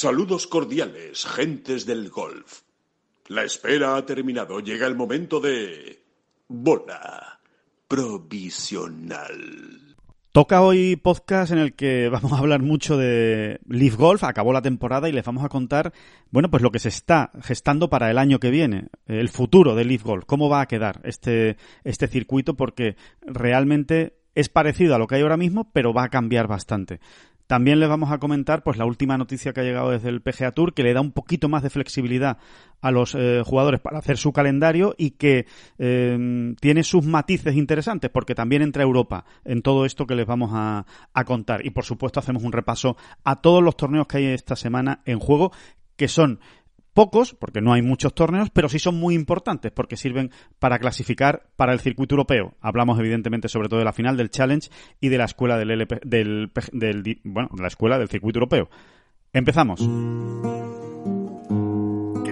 Saludos cordiales, gentes del golf. La espera ha terminado. Llega el momento de... Bola provisional. Toca hoy podcast en el que vamos a hablar mucho de Leaf Golf, acabó la temporada y les vamos a contar, bueno, pues lo que se está gestando para el año que viene, el futuro de Leaf Golf, cómo va a quedar este, este circuito, porque realmente es parecido a lo que hay ahora mismo, pero va a cambiar bastante. También les vamos a comentar pues la última noticia que ha llegado desde el PGA Tour que le da un poquito más de flexibilidad a los eh, jugadores para hacer su calendario y que eh, tiene sus matices interesantes porque también entra Europa en todo esto que les vamos a, a contar. Y por supuesto hacemos un repaso a todos los torneos que hay esta semana en juego que son pocos, porque no hay muchos torneos, pero sí son muy importantes porque sirven para clasificar para el circuito europeo. Hablamos evidentemente sobre todo de la final del Challenge y de la escuela del, LP, del, bueno, la escuela del circuito europeo. Empezamos.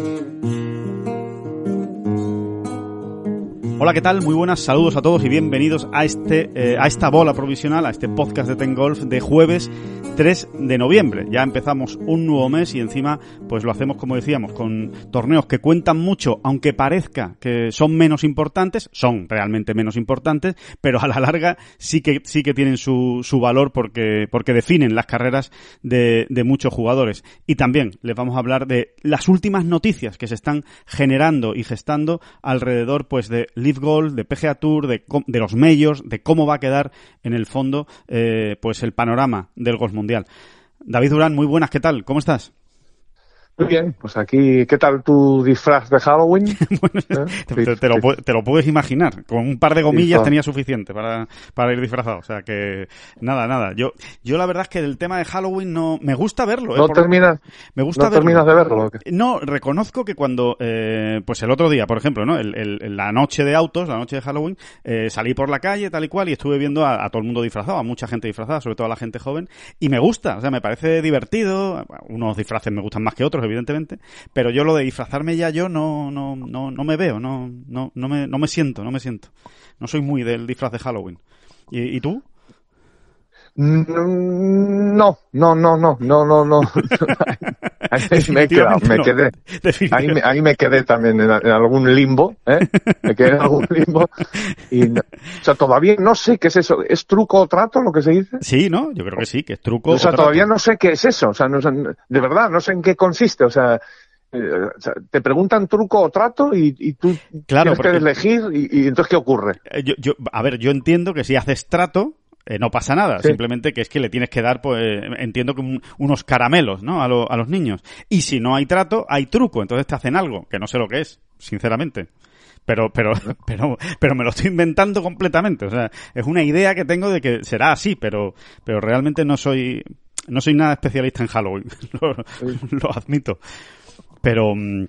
Mm-hmm. Hola, ¿qué tal? Muy buenas, saludos a todos y bienvenidos a este eh, a esta bola provisional, a este podcast de Ten Golf de jueves 3 de noviembre. Ya empezamos un nuevo mes y encima pues lo hacemos como decíamos con torneos que cuentan mucho, aunque parezca que son menos importantes, son realmente menos importantes, pero a la larga sí que sí que tienen su, su valor porque porque definen las carreras de, de muchos jugadores. Y también les vamos a hablar de las últimas noticias que se están generando y gestando alrededor pues de Leaf Golf, de PGA Tour, de, de los medios, de cómo va a quedar en el fondo eh, pues el panorama del golf mundial. David Durán, muy buenas, ¿qué tal? ¿Cómo estás? Muy bien, pues aquí, ¿qué tal tu disfraz de Halloween? bueno, ¿Eh? te, lo, te, lo, puedes imaginar. Con un par de gomillas tenía suficiente para, para, ir disfrazado. O sea que, nada, nada. Yo, yo la verdad es que del tema de Halloween no, me gusta verlo. ¿No, ¿eh? terminas, me gusta ¿no terminas de verlo? No, reconozco que cuando, eh, pues el otro día, por ejemplo, ¿no? El, el, la noche de autos, la noche de Halloween, eh, salí por la calle tal y cual y estuve viendo a, a, todo el mundo disfrazado, a mucha gente disfrazada, sobre todo a la gente joven, y me gusta, o sea, me parece divertido. Unos disfraces me gustan más que otros, evidentemente, pero yo lo de disfrazarme ya yo no, no, no, no me veo, no, no, no, me, no me siento, no me siento. No soy muy del disfraz de Halloween. ¿Y, y tú? No, no, no, no, no, no, no. ahí me he quedado, me no. quedé. Ahí me, ahí me quedé también en, en, algún limbo, ¿eh? Me quedé en algún limbo. Y, no, o sea, todavía no sé qué es eso. ¿Es truco o trato lo que se dice? Sí, ¿no? Yo creo que sí, que es truco o sea, o trato. todavía no sé qué es eso. O sea, no, de verdad, no sé en qué consiste. O sea, eh, o sea, te preguntan truco o trato y, y tú claro, tienes que elegir y, y, entonces ¿qué ocurre? Yo, yo, a ver, yo entiendo que si haces trato, eh, no pasa nada, sí. simplemente que es que le tienes que dar, pues, entiendo que un, unos caramelos, ¿no? A, lo, a los niños. Y si no hay trato, hay truco, entonces te hacen algo, que no sé lo que es, sinceramente. Pero pero pero pero me lo estoy inventando completamente. O sea es una idea que tengo de que será así pero pero realmente no soy no soy nada especialista en Halloween. Lo, lo admito. Pero mm,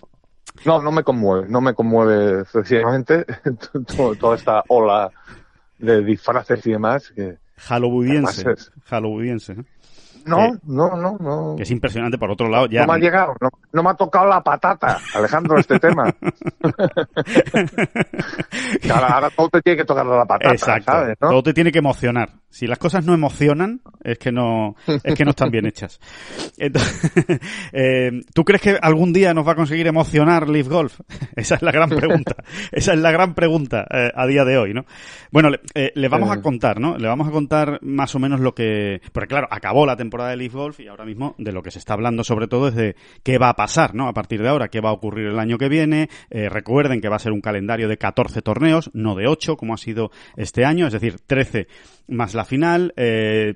no no me conmueve no me conmueve sencillamente toda esta ola de disfraces y demás que halloweeniense es... halloweeniense ¿eh? No, no, no, no. Que es impresionante. Por otro lado, ya. No me ha llegado, no, no me ha tocado la patata, Alejandro, este tema. ahora, ahora, todo te tiene que tocar la patata. Exacto. ¿sabes, no? Todo te tiene que emocionar. Si las cosas no emocionan, es que no, es que no están bien hechas. Entonces, eh, ¿Tú crees que algún día nos va a conseguir emocionar Leaf Golf? Esa es la gran pregunta. Esa es la gran pregunta eh, a día de hoy, ¿no? Bueno, le, eh, le vamos a contar, ¿no? Le vamos a contar más o menos lo que. Porque claro, acabó la temporada de Leaf Golf y ahora mismo de lo que se está hablando sobre todo es de qué va a pasar, ¿no? A partir de ahora, qué va a ocurrir el año que viene. Eh, recuerden que va a ser un calendario de 14 torneos, no de 8, como ha sido este año, es decir, 13 más la final. Eh,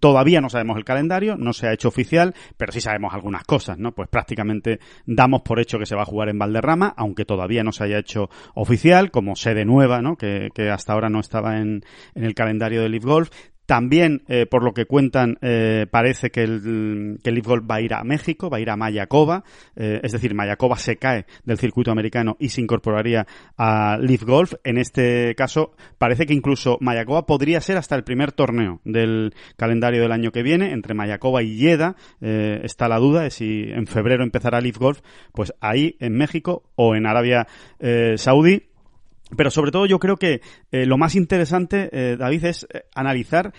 todavía no sabemos el calendario, no se ha hecho oficial, pero sí sabemos algunas cosas, ¿no? Pues prácticamente damos por hecho que se va a jugar en Valderrama, aunque todavía no se haya hecho oficial, como sede nueva, ¿no? Que, que hasta ahora no estaba en, en el calendario de Leaf Golf. También, eh, por lo que cuentan, eh, parece que el, que el Golf va a ir a México, va a ir a Mayacoba, eh, es decir, Mayacoba se cae del circuito americano y se incorporaría a Leaf Golf. En este caso, parece que incluso Mayacoba podría ser hasta el primer torneo del calendario del año que viene, entre Mayacoba y Yeda. está la duda de si en febrero empezará Leaf Golf, pues ahí en México o en Arabia Saudí pero sobre todo yo creo que eh, lo más interesante, eh, David, es eh, analizar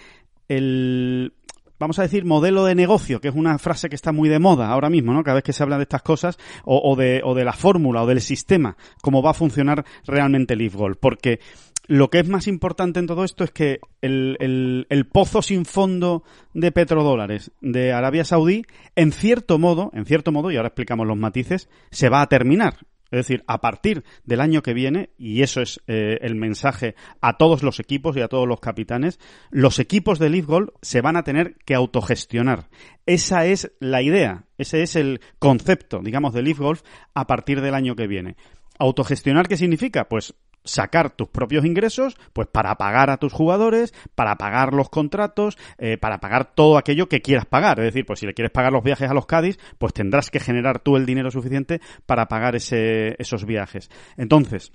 el, vamos a decir, modelo de negocio, que es una frase que está muy de moda ahora mismo, ¿no? Cada vez que se habla de estas cosas, o, de, la fórmula, o del sistema, cómo va a funcionar realmente el Golf. Porque lo que es más importante en todo esto es que el, el, el, pozo sin fondo de petrodólares de Arabia Saudí, en cierto modo, en cierto modo, y ahora explicamos los matices, se va a terminar. Es decir, a partir del año que viene, y eso es eh, el mensaje a todos los equipos y a todos los capitanes, los equipos de Leaf Golf se van a tener que autogestionar. Esa es la idea, ese es el concepto, digamos, de Leaf Golf a partir del año que viene. ¿Autogestionar qué significa? Pues sacar tus propios ingresos, pues para pagar a tus jugadores, para pagar los contratos, eh, para pagar todo aquello que quieras pagar. Es decir, pues si le quieres pagar los viajes a los Cádiz, pues tendrás que generar tú el dinero suficiente para pagar ese, esos viajes. Entonces,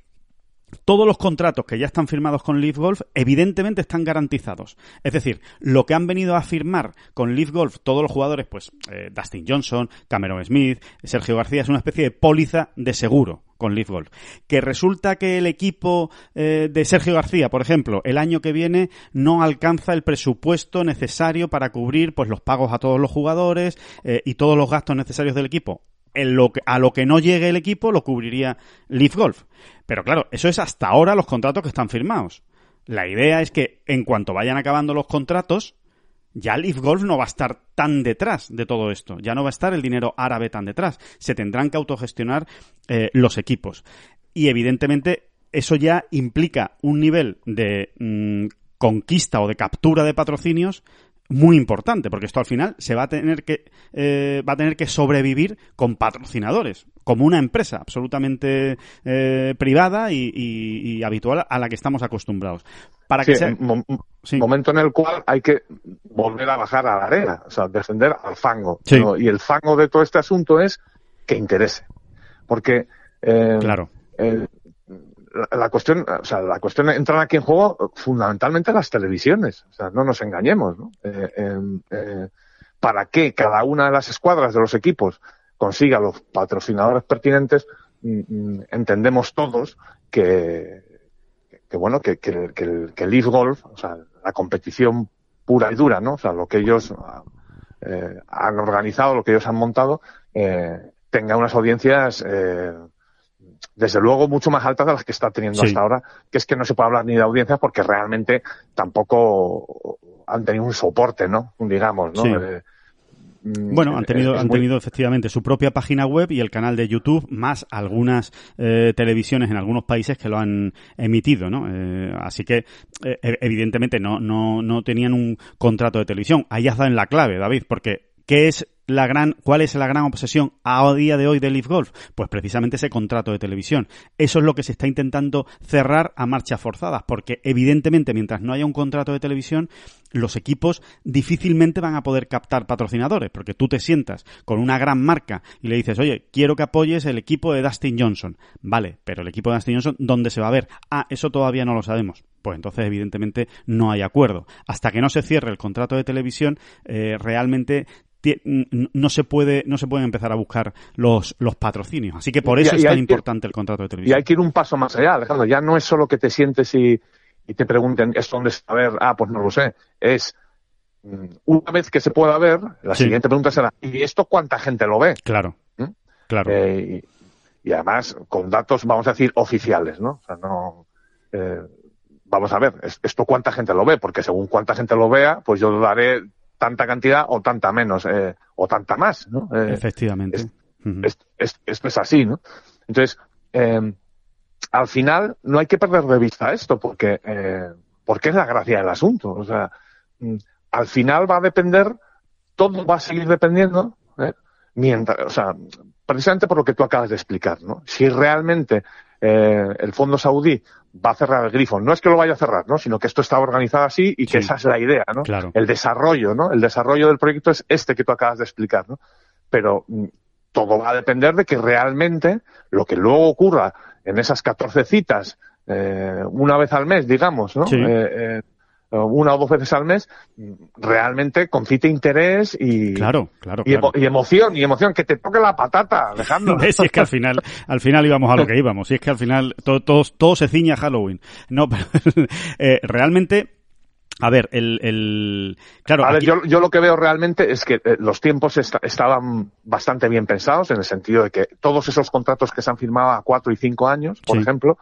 todos los contratos que ya están firmados con Leaf Golf evidentemente están garantizados. Es decir, lo que han venido a firmar con Leaf Golf todos los jugadores, pues eh, Dustin Johnson, Cameron Smith, Sergio García, es una especie de póliza de seguro con Leaf Golf. Que resulta que el equipo eh, de Sergio García, por ejemplo, el año que viene no alcanza el presupuesto necesario para cubrir pues los pagos a todos los jugadores eh, y todos los gastos necesarios del equipo. En lo que, a lo que no llegue el equipo lo cubriría Leaf Golf. Pero claro, eso es hasta ahora los contratos que están firmados. La idea es que en cuanto vayan acabando los contratos, ya Leaf Golf no va a estar tan detrás de todo esto, ya no va a estar el dinero árabe tan detrás, se tendrán que autogestionar eh, los equipos. Y evidentemente eso ya implica un nivel de mm, conquista o de captura de patrocinios muy importante, porque esto al final se va a tener que eh, va a tener que sobrevivir con patrocinadores, como una empresa absolutamente eh, privada y, habitual a la que estamos acostumbrados. Para que sea... momento en el cual hay que volver a bajar a la arena, o sea, descender al fango. Y el fango de todo este asunto es que interese, porque eh, claro la, cuestión, o sea, la cuestión entran aquí en juego fundamentalmente las televisiones. O sea, no nos engañemos, ¿no? Eh, em, para que cada una de las escuadras de los equipos consiga los patrocinadores pertinentes, mm, mm, entendemos todos que, que bueno, que, que, que, el, que Leaf Golf, o sea, la competición pura y dura, ¿no? O sea, lo que ellos eh, han organizado, lo que ellos han montado, tenga unas audiencias eh, desde luego mucho más altas de las que está teniendo hasta ahora, que es que no se puede hablar ni de audiencias porque realmente tampoco han tenido un soporte, ¿no? Digamos, ¿no? Eh, bueno, han tenido, han tenido efectivamente su propia página web y el canal de YouTube, más algunas eh, televisiones en algunos países que lo han emitido, ¿no? Eh, así que, e-, evidentemente, no, no, no tenían un contrato de televisión. Ahí has dado en la clave, David, porque ¿qué es la gran, cuál es la gran obsesión a día de hoy de Leaf Golf? Pues precisamente ese contrato de televisión. Eso es lo que se está intentando cerrar a marchas forzadas, porque evidentemente mientras no haya un contrato de televisión, los equipos difícilmente van a poder captar patrocinadores, porque tú te sientas con una gran marca y le dices, oye, quiero que apoyes el equipo de Dustin Johnson. Vale, pero el equipo de Dustin Johnson, ¿dónde se va a ver? Ah, eso todavía no lo sabemos. Pues entonces, evidentemente, no hay acuerdo. Hasta que no se cierre el contrato de televisión, eh, realmente no se puede no se pueden empezar a buscar los, los patrocinios. Así que por eso es tan importante el contrato de televisión. Y hay que ir un paso más allá, Alejandro. Ya no es solo que te sientes y, y te pregunten, ¿esto dónde está? A ver, ah, pues no lo sé. Es mm, una vez que se pueda ver, la siguiente pregunta será, ¿y esto cuánta gente lo ve? Claro. ¿Mm? Claro. Eh, y, además con datos, vamos a decir, oficiales, ¿no? O sea, no. Eh, vamos a ver, esto cuánta gente lo ve, porque según cuánta gente lo vea, pues yo daré tanta cantidad o tanta menos, eh, o tanta más, ¿no? Eh, Efectivamente. esto es así, ¿no? Entonces, em, al final no hay que perder de vista esto, porque, eh, porque es la gracia del asunto. O sea, mm, al final va a depender, todo va a seguir dependiendo, mientras, o sea, precisamente por lo que tú acabas de explicar, ¿no? Si realmente eh, el fondo saudí va a cerrar el grifo. No es que lo vaya a cerrar, ¿no? Sino que esto está organizado así y que esa es la idea, ¿no? Claro. El desarrollo, ¿no? El desarrollo del proyecto es este que tú acabas de explicar, ¿no? Pero mm, todo va a depender de que realmente lo que luego ocurra en esas 14 citas, eh, una vez al mes, digamos, ¿no? Sí. Eh, eh, una o dos veces al mes, realmente concite interés y, Claro, claro, y, claro. emo- y emoción, y emoción, que te toque la patata, Alejandro. Si es que al final, al final íbamos a lo que íbamos. Si es que al final todo, todo, todo se ciña a Halloween. No, pero eh, realmente, a ver, el, el claro, A ver, aquí- yo, yo lo que veo realmente es que eh, los tiempos esta- estaban bastante bien pensados en el sentido de que todos esos contratos que se han firmado a cuatro y cinco años, por Sí. ejemplo,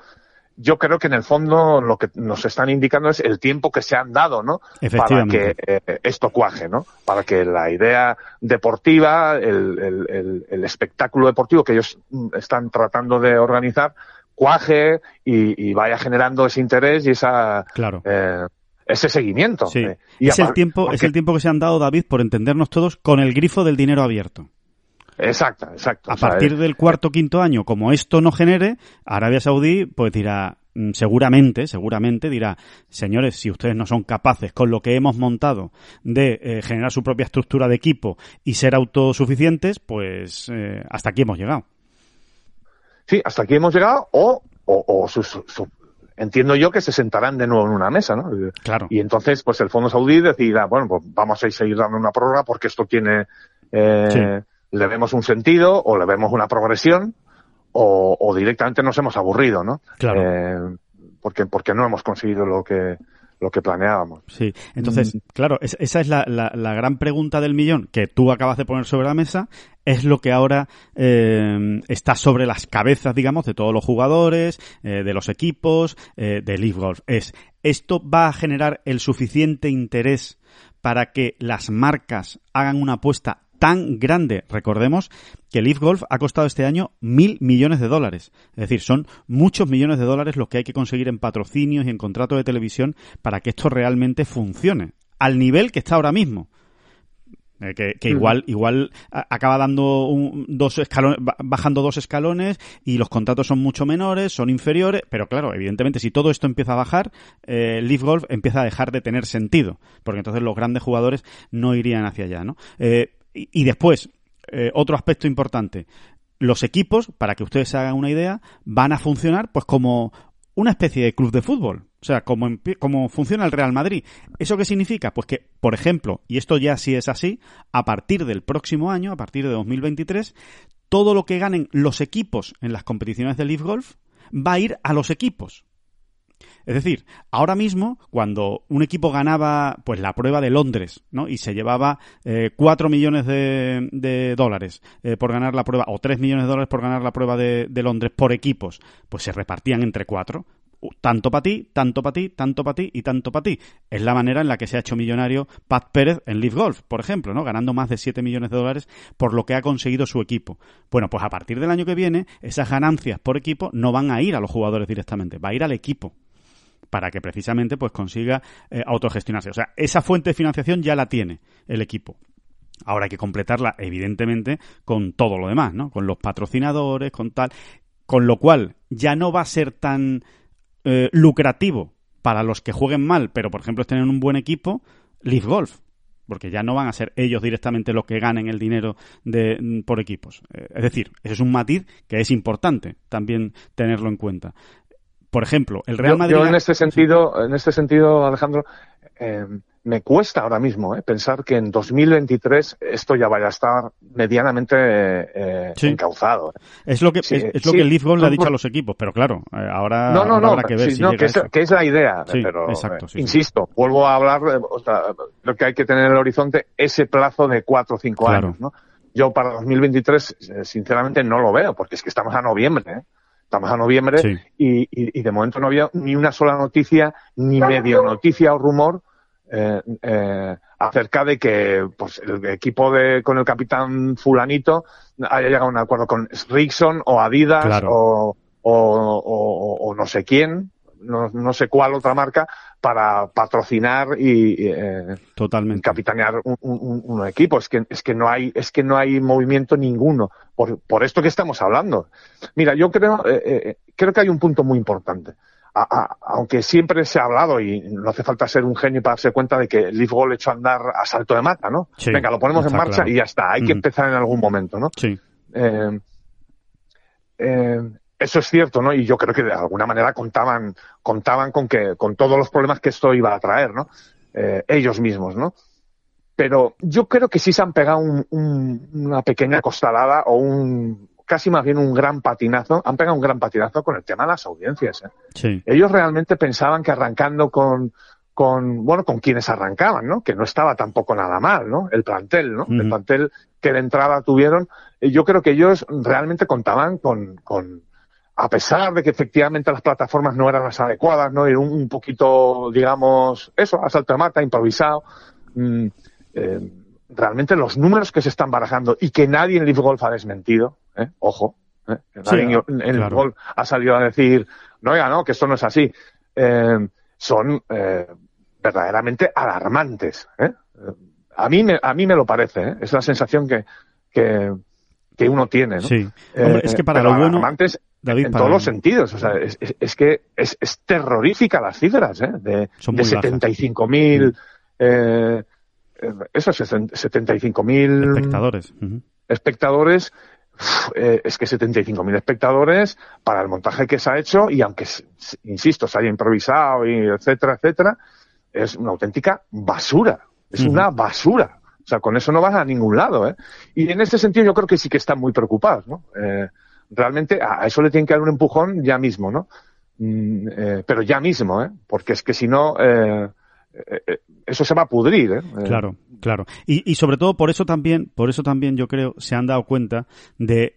yo creo que en el fondo lo que nos están indicando es el tiempo que se han dado, ¿no? Para que eh, esto cuaje, ¿no? Para que la idea deportiva, el, el- el- el espectáculo deportivo que ellos mm, están tratando de organizar, cuaje y, y vaya generando ese interés y esa claro. eh, ese seguimiento. Sí. Eh, y es el tiempo, es el tiempo que se han dado, David, por entendernos todos, con el grifo del dinero abierto. Exacto, exacto. A partir eh, del cuarto o quinto año, como esto no genere, Arabia Saudí pues dirá, mm, seguramente, seguramente dirá, señores, si ustedes no son capaces con lo que hemos montado de eh, generar su propia estructura de equipo y ser autosuficientes, pues eh, hasta aquí hemos llegado. Sí, hasta aquí hemos llegado o, o, o sus- su- entiendo yo que se sentarán de nuevo en una mesa, ¿no? Claro. Y entonces, pues el Fondo Saudí decidirá, bueno, pues vamos a seguir dando una prórroga porque esto tiene, eh, le vemos un sentido o le vemos una progresión o, o directamente nos hemos aburrido, ¿no? Claro. Eh, porque, porque no hemos conseguido lo que, lo que planeábamos. Sí, entonces, claro, es- esa es la, la- la gran pregunta del millón que tú acabas de poner sobre la mesa. Es lo que ahora eh, está sobre las cabezas, digamos, de todos los jugadores, eh, de los equipos, eh, de Leaf Golf. Es, ¿esto va a generar el suficiente interés para que las marcas hagan una apuesta tan grande. Recordemos que Leaf Golf ha costado este año mil millones de dólares. Es decir, son muchos millones de dólares los que hay que conseguir en patrocinios y en contratos de televisión para que esto realmente funcione. Al nivel que está ahora mismo. Eh, que, que igual, igual acaba dando un- dos escalones, ba- bajando dos escalones y los contratos son mucho menores, son inferiores, pero claro, evidentemente si todo esto empieza a bajar, eh, Leaf Golf empieza a dejar de tener sentido, porque entonces los grandes jugadores no irían hacia allá, ¿no? Eh, y, después, eh, otro aspecto importante, los equipos, para que ustedes se hagan una idea, van a funcionar pues como una especie de club de fútbol. O sea, como, como funciona el Real Madrid. ¿Eso qué significa? Pues que, por ejemplo, y esto ya sí es así, a partir del próximo año, a partir de 2023, todo lo que ganen los equipos en las competiciones de Leaf Golf va a ir a los equipos. Es decir, ahora mismo, cuando un equipo ganaba pues la prueba de Londres, ¿no? Y se llevaba eh, 4 millones de, dólares eh, por ganar la prueba, o 3 millones de dólares por ganar la prueba de, de Londres por equipos, pues se repartían entre cuatro. Tanto para ti, tanto para ti, tanto para ti y tanto para ti. Es la manera en la que se ha hecho millonario Pat Pérez en Leaf Golf, por ejemplo, ¿no? Ganando más de 7 millones de dólares por lo que ha conseguido su equipo. Bueno, pues a partir del año que viene, esas ganancias por equipo no van a ir a los jugadores directamente, va a ir al equipo para que precisamente pues consiga eh, autogestionarse. O sea, esa fuente de financiación ya la tiene el equipo. Ahora hay que completarla, evidentemente, con todo lo demás, ¿no? Con los patrocinadores, con tal. Con lo cual, ya no va a ser tan eh, lucrativo para los que jueguen mal, pero por ejemplo estén en un buen equipo, Leaf Golf. Porque ya no van a ser ellos directamente los que ganen el dinero de, por equipos. Eh, es decir, ese es un matiz que es importante también tenerlo en cuenta por ejemplo, el Real Madrid. Yo, en este sentido, en este sentido, Alejandro, eh, me cuesta ahora mismo eh, pensar que en 2023 esto ya vaya a estar medianamente eh, Sí. encauzado. Es lo que, Sí, es, es lo que el Leaf Golf le ha dicho a los equipos, pero claro, eh, ahora, No, no, ahora no, habrá que ver si no, llega que, es, eso. que es la idea, pero exacto, eh, insisto, vuelvo a hablar, eh, o sea, creo que hay que tener en el horizonte ese plazo de cuatro o cinco Claro. años, ¿no? Yo para 2023, eh, sinceramente, no lo veo, porque es que estamos a noviembre, ¿eh? Estamos a noviembre Sí. y, y- y de momento no había ni una sola noticia, ni medio noticia o rumor eh, eh, acerca de que pues, el equipo de con el capitán fulanito haya llegado a un acuerdo con Rickson o Adidas Claro. o, o, o- o no sé quién. No, sé cuál otra marca para patrocinar y, eh, Totalmente. capitanear un, un, equipo. Es que, es que no hay, es que no hay movimiento ninguno por, por esto que estamos hablando. Mira, yo creo, eh, eh, creo que hay un punto muy importante. aunque siempre se ha hablado y no hace falta ser un genio para darse cuenta de que el Leaf Goal hecho andar a salto de mata, ¿no? Venga, lo ponemos en marcha y ya está. Hay que empezar en algún momento, ¿no? Sí. Eso es cierto, ¿no? Y yo creo que de alguna manera contaban, contaban con que, con todos los problemas que esto iba a traer, ¿no? ellos mismos, ¿no? pero yo creo que sí se han pegado una pequeña costalada o un casi más bien un gran patinazo, han pegado un gran patinazo con el tema de las audiencias. ¿eh? Ellos realmente pensaban que arrancando con, con, bueno, con quienes arrancaban, ¿no? Que no estaba tampoco nada mal, ¿no? El plantel, ¿no? El plantel que de entrada tuvieron, yo creo que ellos realmente contaban con, con, a pesar de que efectivamente las plataformas no eran las adecuadas, ¿no? Era un, poquito, digamos, eso, asalto de mata, improvisado. Mm, eh, realmente los números que se están barajando y que nadie en Leaf Golf ha desmentido, ¿eh? ojo, ¿eh? nadie en, el Golf ha salido a decir, no, oiga, no, que esto no es así, son verdaderamente alarmantes. A, mí me, a mí me lo parece, es la sensación que, que, que uno tiene. ¿no? Sí. es que para lo bueno... David, en todos los sentidos. O sea, es, es, que es, es, terrorífica las cifras, ¿eh? De, de 75.000 eh, esos 75.000 espectadores. Espectadores, eh, es que 75.000 espectadores para el montaje que se ha hecho y aunque, insisto, se haya improvisado y etcétera, etcétera, es una auténtica basura. Es una basura. O sea, con eso no vas a ningún lado, ¿eh? Y en ese sentido yo creo que sí que están muy preocupados, ¿no? Eh, realmente a eso le tienen que dar un empujón ya mismo, ¿no? Mm, eh, pero ya mismo, ¿eh? Porque es que si no, eh, eh, eh, eso se va a pudrir. ¿eh? Claro, claro. Y, y, sobre todo por eso también, por eso también yo creo se han dado cuenta de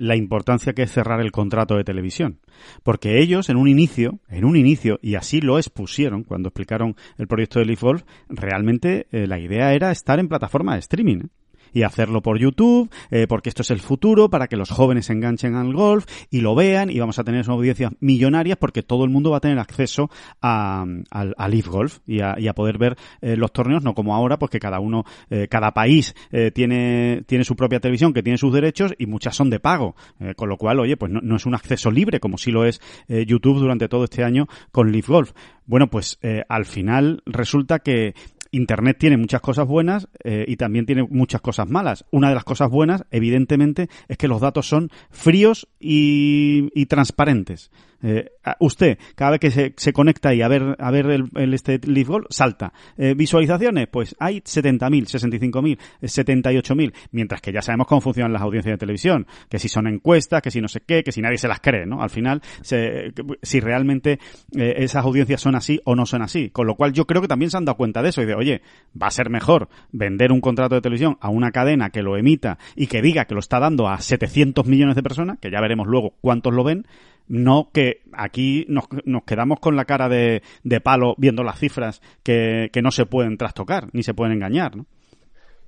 la importancia que es cerrar el contrato de televisión, porque ellos en un inicio, en un inicio y así lo expusieron cuando explicaron el proyecto de Leaf Golf, realmente la idea era estar en plataforma de streaming y hacerlo por YouTube, eh, porque esto es el futuro, para que los jóvenes se enganchen al golf y lo vean y vamos a tener audiencias millonarias porque todo el mundo va a tener acceso a, a, Leaf Golf y a, y a poder ver eh, los torneos, no como ahora, porque cada uno, eh, cada país tiene, tiene su propia televisión que tiene sus derechos y muchas son de pago, con lo cual, oye, pues no, no, es un acceso libre como sí lo es YouTube durante todo este año con Leaf Golf. Bueno, pues al final resulta que Internet tiene muchas cosas buenas eh, y también tiene muchas cosas malas. Una de las cosas buenas, evidentemente, es que los datos son fríos y transparentes. Eh, usted, cada vez que se, conecta y a ver, a ver el, este Leaf Goal, salta. Eh, visualizaciones, pues hay 70.000, 65.000, 78.000, mientras que ya sabemos cómo funcionan las audiencias de televisión, que si son encuestas, que si no sé qué, que si nadie se las cree, ¿no? Al final, se, si realmente eh, esas audiencias son así o no son así. Con lo cual yo creo que también se han dado cuenta de eso y de, oye, va a ser mejor vender un contrato de televisión a una cadena que lo emita y que diga que lo está dando a 700 millones de personas, que ya veremos luego cuántos lo ven, no que aquí nos, nos quedamos con la cara de, de palo viendo las cifras que, que, no se pueden trastocar ni se pueden engañar, ¿no?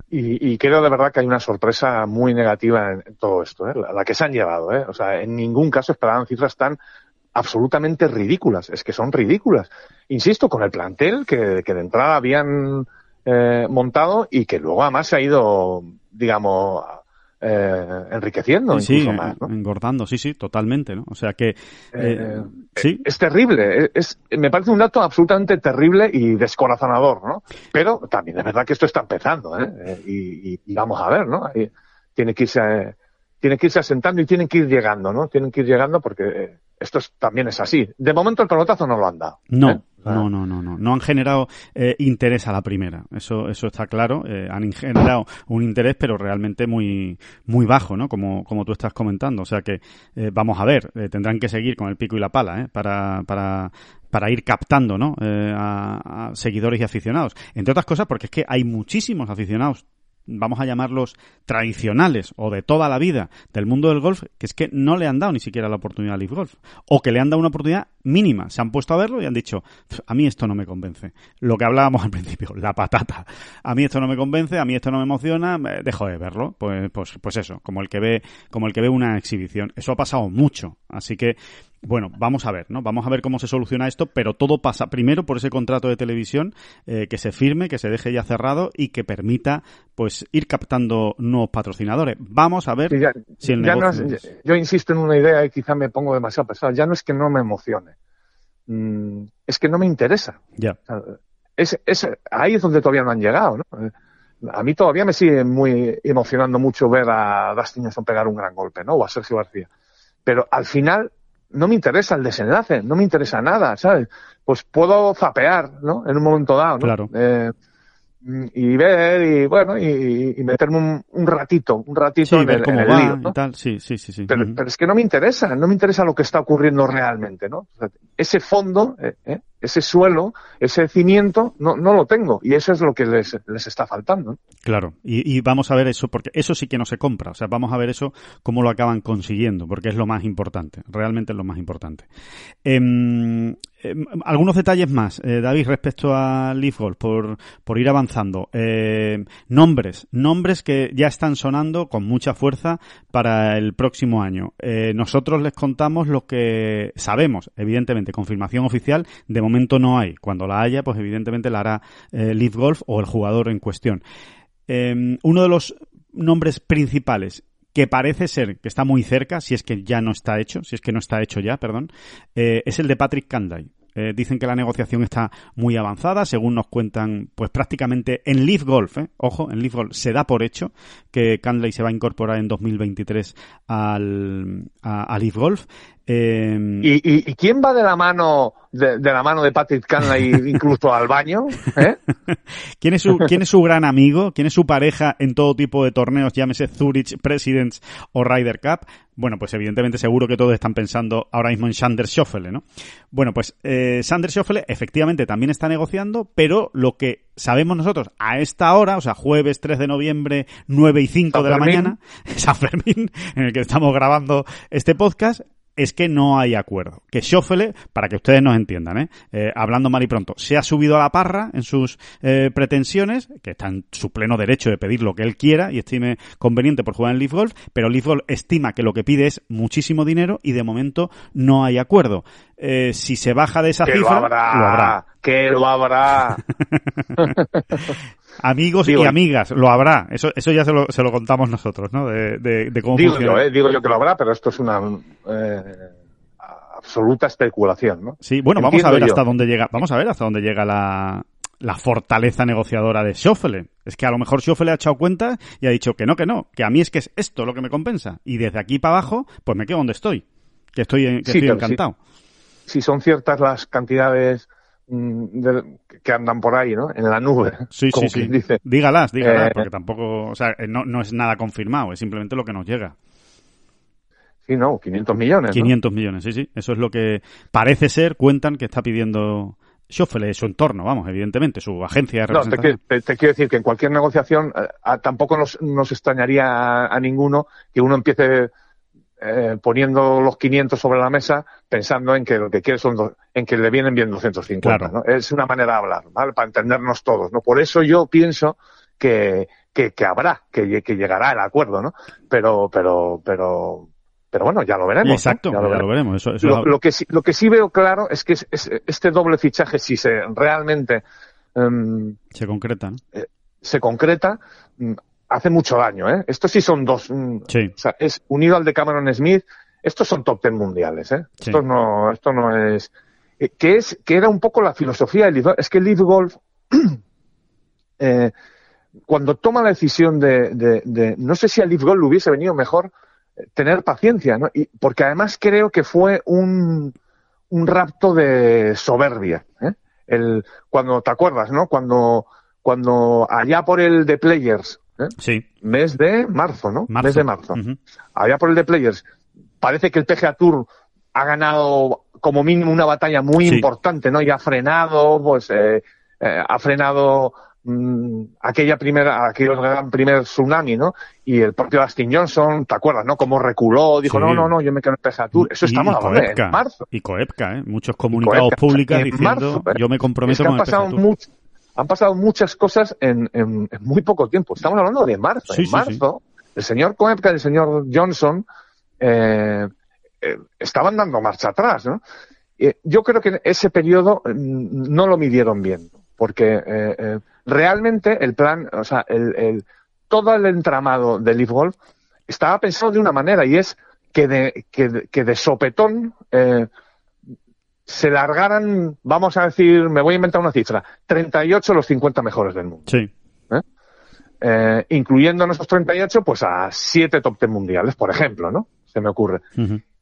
Y, y, creo de verdad que hay una sorpresa muy negativa en, todo esto, ¿eh? la, que se han llevado. ¿eh? O sea, en ningún caso esperaban cifras tan absolutamente ridículas. Es que son ridículas. Insisto, con el plantel que, que de entrada habían eh, montado y que luego además se ha ido, digamos, eh, enriqueciendo incluso más, ¿no? engordando, sí, sí, totalmente, ¿no? O sea que eh, eh, sí, es terrible, es, me parece un dato absolutamente terrible y descorazonador, ¿no? Pero también es verdad que esto está empezando, ¿eh? Y, y, vamos a ver, ¿no? tiene que irse, tiene que irse asentando y tienen que ir llegando, ¿no? Tienen que ir llegando porque esto también es así. De momento el pelotazo no lo han dado. No, no, no, no, no. No han generado eh, interés a la primera. Eso, eso está claro. Eh, han generado un interés, pero realmente muy, muy bajo, ¿no? Como, como tú estás comentando. O sea que eh, vamos a ver. tendrán que seguir con el pico y la pala, ¿eh? Para, para, para ir captando, ¿no? a, a seguidores y aficionados. Entre otras cosas, porque es que hay muchísimos aficionados vamos a llamarlos tradicionales o de toda la vida del mundo del golf, que es que no le han dado ni siquiera la oportunidad a Leaf Golf. O que le han dado una oportunidad mínima. Se han puesto a verlo y han dicho, a mí esto no me convence. Lo que hablábamos al principio, la patata. A mí esto no me convence, a mí esto no me emociona, dejo de verlo. Pues, pues, pues eso, como el que ve, como el que ve una exhibición. Eso ha pasado mucho. Así que bueno, vamos a ver, ¿no? Vamos a ver cómo se soluciona esto, pero todo pasa primero por ese contrato de televisión eh, que se firme, que se deje ya cerrado y que permita, pues, ir captando nuevos patrocinadores. Vamos a ver si el negocio... yo insisto en una idea y quizá me pongo demasiado pesado. Ya no es que no me emocione, mm, es que no me interesa. Ya. es, es, ahí es donde todavía no han llegado, ¿no? A mí todavía me sigue muy emocionando mucho ver a Dustin Johnson pegar un gran golpe, ¿no? O a Sergio García. Pero al final no me interesa el desenlace, no me interesa nada, ¿sabes? Pues puedo zapear, ¿no? En un momento dado, ¿no? Claro. Eh, y ver y bueno y, meterme un, ratito un ratito en, el, lío, ¿no? tal. Sí, sí, sí, sí. Pero, pero, es que no me interesa no me interesa lo que está ocurriendo realmente no ese fondo eh, eh, ese suelo, ese cimiento, no, no lo tengo. Y eso es lo que les, les está faltando. Claro, y, y, vamos a ver eso, porque eso sí que no se compra. O sea, vamos a ver eso, cómo lo acaban consiguiendo, porque es lo más importante. Realmente es lo más importante. Eh, Em, algunos detalles más, eh, David, respecto a Leaf Golf, por, por ir avanzando. Eh, nombres, nombres que ya están sonando con mucha fuerza para el próximo año. Eh, nosotros les contamos lo que sabemos, evidentemente, confirmación oficial, de momento no hay. Cuando la haya, pues evidentemente la hará Leaf Golf o el jugador en cuestión. Uno de los nombres principales que parece ser que está muy cerca, si es que ya no está hecho, si es que no está hecho ya, perdón, eh, es el de Patrick Canday. Eh, dicen que la negociación está muy avanzada, según nos cuentan, pues prácticamente en Leaf Golf, eh, ojo, en Leaf Golf se da por hecho que Canley se va a incorporar en 2023 al, a, a Leaf Golf. Eh, ¿Y, y, y quién va de la mano de, de, la mano de Patrick Canley incluso al baño? ¿eh? ¿Quién, es su, ¿Quién es su gran amigo? ¿Quién es su pareja en todo tipo de torneos, llámese Zurich, Presidents o Ryder Cup? Bueno, pues evidentemente seguro que todos están pensando ahora mismo en Sander Schoffele, ¿no? Bueno, pues eh, Sander Schoffele efectivamente también está negociando, pero lo que sabemos nosotros a esta hora, o sea, jueves 3 de noviembre, 9 y 5 de la mañana, San Fermín, en el que estamos grabando este podcast, es que no hay acuerdo. Que Schoffele, para que ustedes nos entiendan, ¿eh? Eh, hablando mal y pronto, se ha subido a la parra en sus eh, pretensiones, que está en su pleno derecho de pedir lo que él quiera y estime conveniente por jugar en Leaf Golf, pero Leaf Golf estima que lo que pide es muchísimo dinero y de momento no hay acuerdo. Eh, si se baja de esa que cifra, lo habrá, lo habrá. Que lo habrá. Amigos digo, y amigas, lo habrá. Eso, eso ya se lo, se lo contamos nosotros, ¿no? De, de, de cómo digo funciona. Yo, eh, digo yo que lo habrá, pero esto es una eh, absoluta especulación, ¿no? Sí, bueno, Entiendo vamos a ver yo. hasta dónde llega, vamos a ver hasta dónde llega la, la fortaleza negociadora de Schoffele. Es que a lo mejor Schoffele ha echado cuenta y ha dicho que no, que no, que a mí es que es esto lo que me compensa. Y desde aquí para abajo, pues me quedo donde estoy. Que estoy, que sí, estoy encantado. Si, si son ciertas las cantidades de, que andan por ahí, ¿no? En la nube. Sí, sí, sí. Dice. Dígalas, dígalas, eh, porque tampoco, o sea, no, no, es nada confirmado, es simplemente lo que nos llega. Sí, no, 500 millones. 500 ¿no? millones, sí, sí. Eso es lo que parece ser, cuentan que está pidiendo Schoffele, su entorno, vamos, evidentemente, su agencia de representación. No, te, te, te, quiero decir que en cualquier negociación eh, tampoco nos, nos extrañaría a, a ninguno que uno empiece eh, poniendo los 500 sobre la mesa pensando en que lo que quiere son do, en que le vienen bien 250 claro. ¿no? es una manera de hablar ¿vale? para entendernos todos no por eso yo pienso que, que, que habrá que, que, llegará el acuerdo no pero pero pero pero bueno ya lo veremos exacto ¿no? ya, lo, ya veremos. lo, veremos eso, eso lo, lo, que sí, lo que sí veo claro es que es, es, este doble fichaje si se realmente um, se concreta ¿no? eh, se concreta hace mucho daño, ¿eh? Estos sí son dos. Sí. O sea, es unido al de Cameron Smith. Estos son top ten mundiales, ¿eh? Sí. No, esto no es. Eh, que es, que era un poco la filosofía del Es que el Leaf Golf, eh, cuando toma la decisión de, de, de, no sé si al Leaf Golf le hubiese venido mejor eh, tener paciencia, ¿no? Y, porque además creo que fue un, un rapto de soberbia, ¿eh? El, cuando te acuerdas, ¿no? Cuando, cuando allá por el de Players, ¿Eh? Sí. Mes de marzo, ¿no? Marzo. Mes de marzo. Uh -huh. Allá por el de Players. Parece que el PGA Tour ha ganado como mínimo una batalla muy Sí. importante, ¿no? Y ha frenado, pues, eh, eh, ha frenado mm, aquella primera, aquel gran primer tsunami, ¿no? Y el propio Dustin Johnson, ¿te acuerdas, no? Como reculó, dijo, Sí. no, no, no, yo me quedo en PGA Tour. Eso Y- estamos y Koepka. en marzo. Y Coepka, ¿eh? Muchos comunicados públicos En diciendo marzo, yo me Es comprometo han con el pasado, PGA Tour. Han pasado muchas cosas en, en- en muy poco tiempo. Estamos hablando de marzo. Sí, en sí, marzo, el señor Koepka y el señor Johnson eh, eh, estaban dando marcha atrás, ¿no? Eh, yo creo que ese periodo mm, no lo midieron bien, porque realmente el plan, o sea, el, el- todo el entramado del Leaf Golf estaba pensado de una manera y es que de, que de, que de sopetón eh, se largaran, vamos a decir, me voy a inventar una cifra, 38 los 50 mejores del mundo. Sí, Eh, incluyendo en esos 38, pues a 7 top 10 mundiales, por ejemplo, ¿no? Se me ocurre.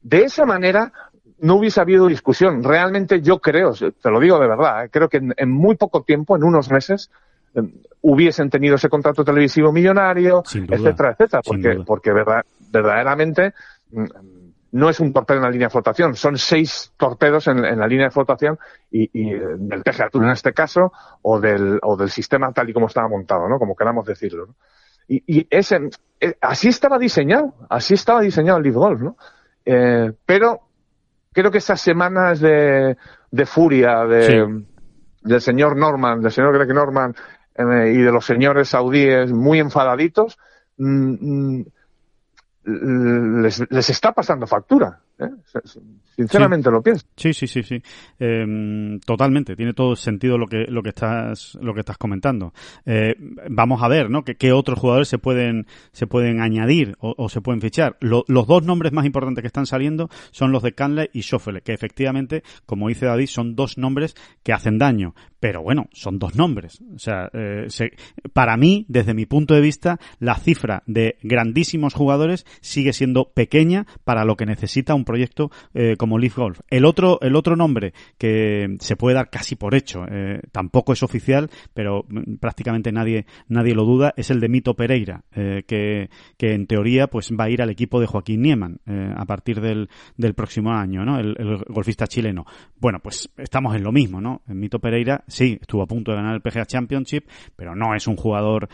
De esa manera no hubiese habido discusión. Realmente yo creo, te lo digo de verdad, eh, creo que en, en muy poco tiempo, en unos meses, eh, hubiesen tenido ese contrato televisivo millonario, duda, etcétera, etcétera, porque, porque verdad- verdaderamente mm, no es un torpedo en la línea de flotación, son seis torpedos en, en la línea de flotación y, y, eh, del Tour en este caso o del, o del sistema tal y como estaba montado, ¿no? Como queramos decirlo. ¿no? Y, y ese, eh, así estaba diseñado, así estaba diseñado el Leaf Golf, ¿no? Eh, pero creo que esas semanas de, de furia de, Sí. del señor Norman, del señor Greg Norman eh, y de los señores saudíes muy enfadaditos, mm, mm, les, les está pasando factura. ¿Eh? Sinceramente lo pienso. Sí, sí, sí, sí. Eh, totalmente. Tiene todo sentido lo que lo que estás lo que estás comentando. Eh, vamos a ver, ¿no? ¿Qué, qué otros jugadores se pueden se pueden añadir o, o se pueden fichar? Lo- los dos nombres más importantes que están saliendo son los de Canley y Schoffele, que efectivamente, como dice David, son dos nombres que hacen daño. Pero bueno, son dos nombres. O sea, se- para mí, desde mi punto de vista, la cifra de grandísimos jugadores sigue siendo pequeña para lo que necesita un proyecto eh, como Leaf Golf. El otro, el otro nombre que se puede dar casi por hecho, eh, tampoco es oficial, pero mm, prácticamente nadie, nadie lo duda, es el de Mito Pereira, eh, que, que en teoría pues va a ir al equipo de Joaquín Nieman a partir del, del próximo año, ¿no? El, el golfista chileno. Bueno, pues estamos en lo mismo, ¿no? Mito Pereira sí estuvo a punto de ganar el PGA Championship, pero no es un jugador